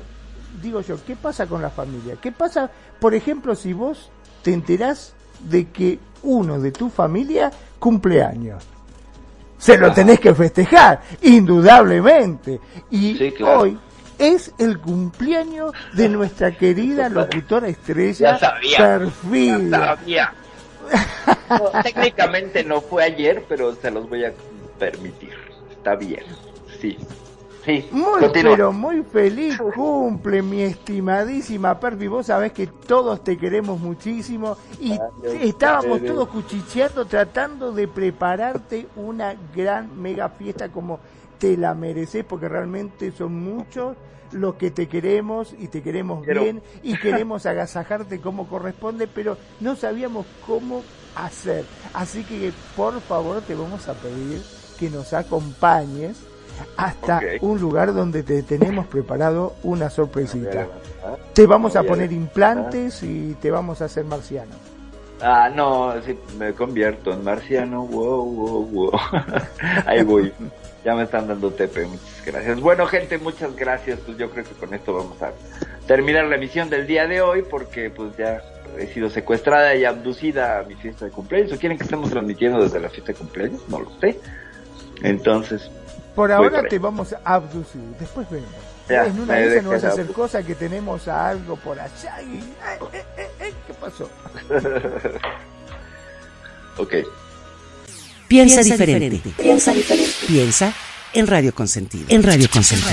[SPEAKER 10] digo yo, qué pasa con la familia? ¿Qué pasa, por ejemplo, si vos te enterás de que uno de tu familia cumple años? Se lo
[SPEAKER 9] Ajá.
[SPEAKER 10] tenés que festejar, indudablemente. Y
[SPEAKER 9] Sí, claro.
[SPEAKER 10] hoy es el cumpleaños de nuestra querida locutora estrella,
[SPEAKER 9] Ya sabía. Ya sabía. No, técnicamente no fue ayer, pero se los voy a permitir. Está bien. Sí. Sí.
[SPEAKER 10] Muy,
[SPEAKER 9] continúa.
[SPEAKER 10] pero muy feliz cumple, mi estimadísima Perfi. Vos sabés que todos te queremos muchísimo y estábamos todos cuchicheando tratando de prepararte una gran mega fiesta como te la mereces, porque realmente son muchos los que te queremos y te queremos
[SPEAKER 9] Quiero-
[SPEAKER 10] bien y queremos agasajarte como corresponde, pero no sabíamos cómo hacer. Así que por favor te vamos a pedir que nos acompañes hasta un lugar donde te tenemos preparado una sorpresita. Te vamos a poner implantes y te vamos a hacer marciano.
[SPEAKER 9] Ah, no, sí, me convierto en marciano. Wow, wow, wow. Ahí voy. Ya me están dando tepe. Muchas gracias. Bueno, gente, muchas gracias. Pues yo creo que con esto vamos a terminar la emisión del día de hoy porque pues ya he sido secuestrada y abducida a mi fiesta de cumpleaños. ¿O quieren que estemos transmitiendo desde la fiesta de cumpleaños? No lo sé. Entonces,
[SPEAKER 10] Por ahora te vamos a abducir, después vemos.
[SPEAKER 9] Ya,
[SPEAKER 10] en una de esas no vas a hacer cosas que tenemos a algo por allá y... eh, eh, eh, ¿Qué pasó?
[SPEAKER 9] ok.
[SPEAKER 11] Piensa, diferente.
[SPEAKER 12] Piensa diferente.
[SPEAKER 11] Piensa en Radio Consentido. En Radio Consentido.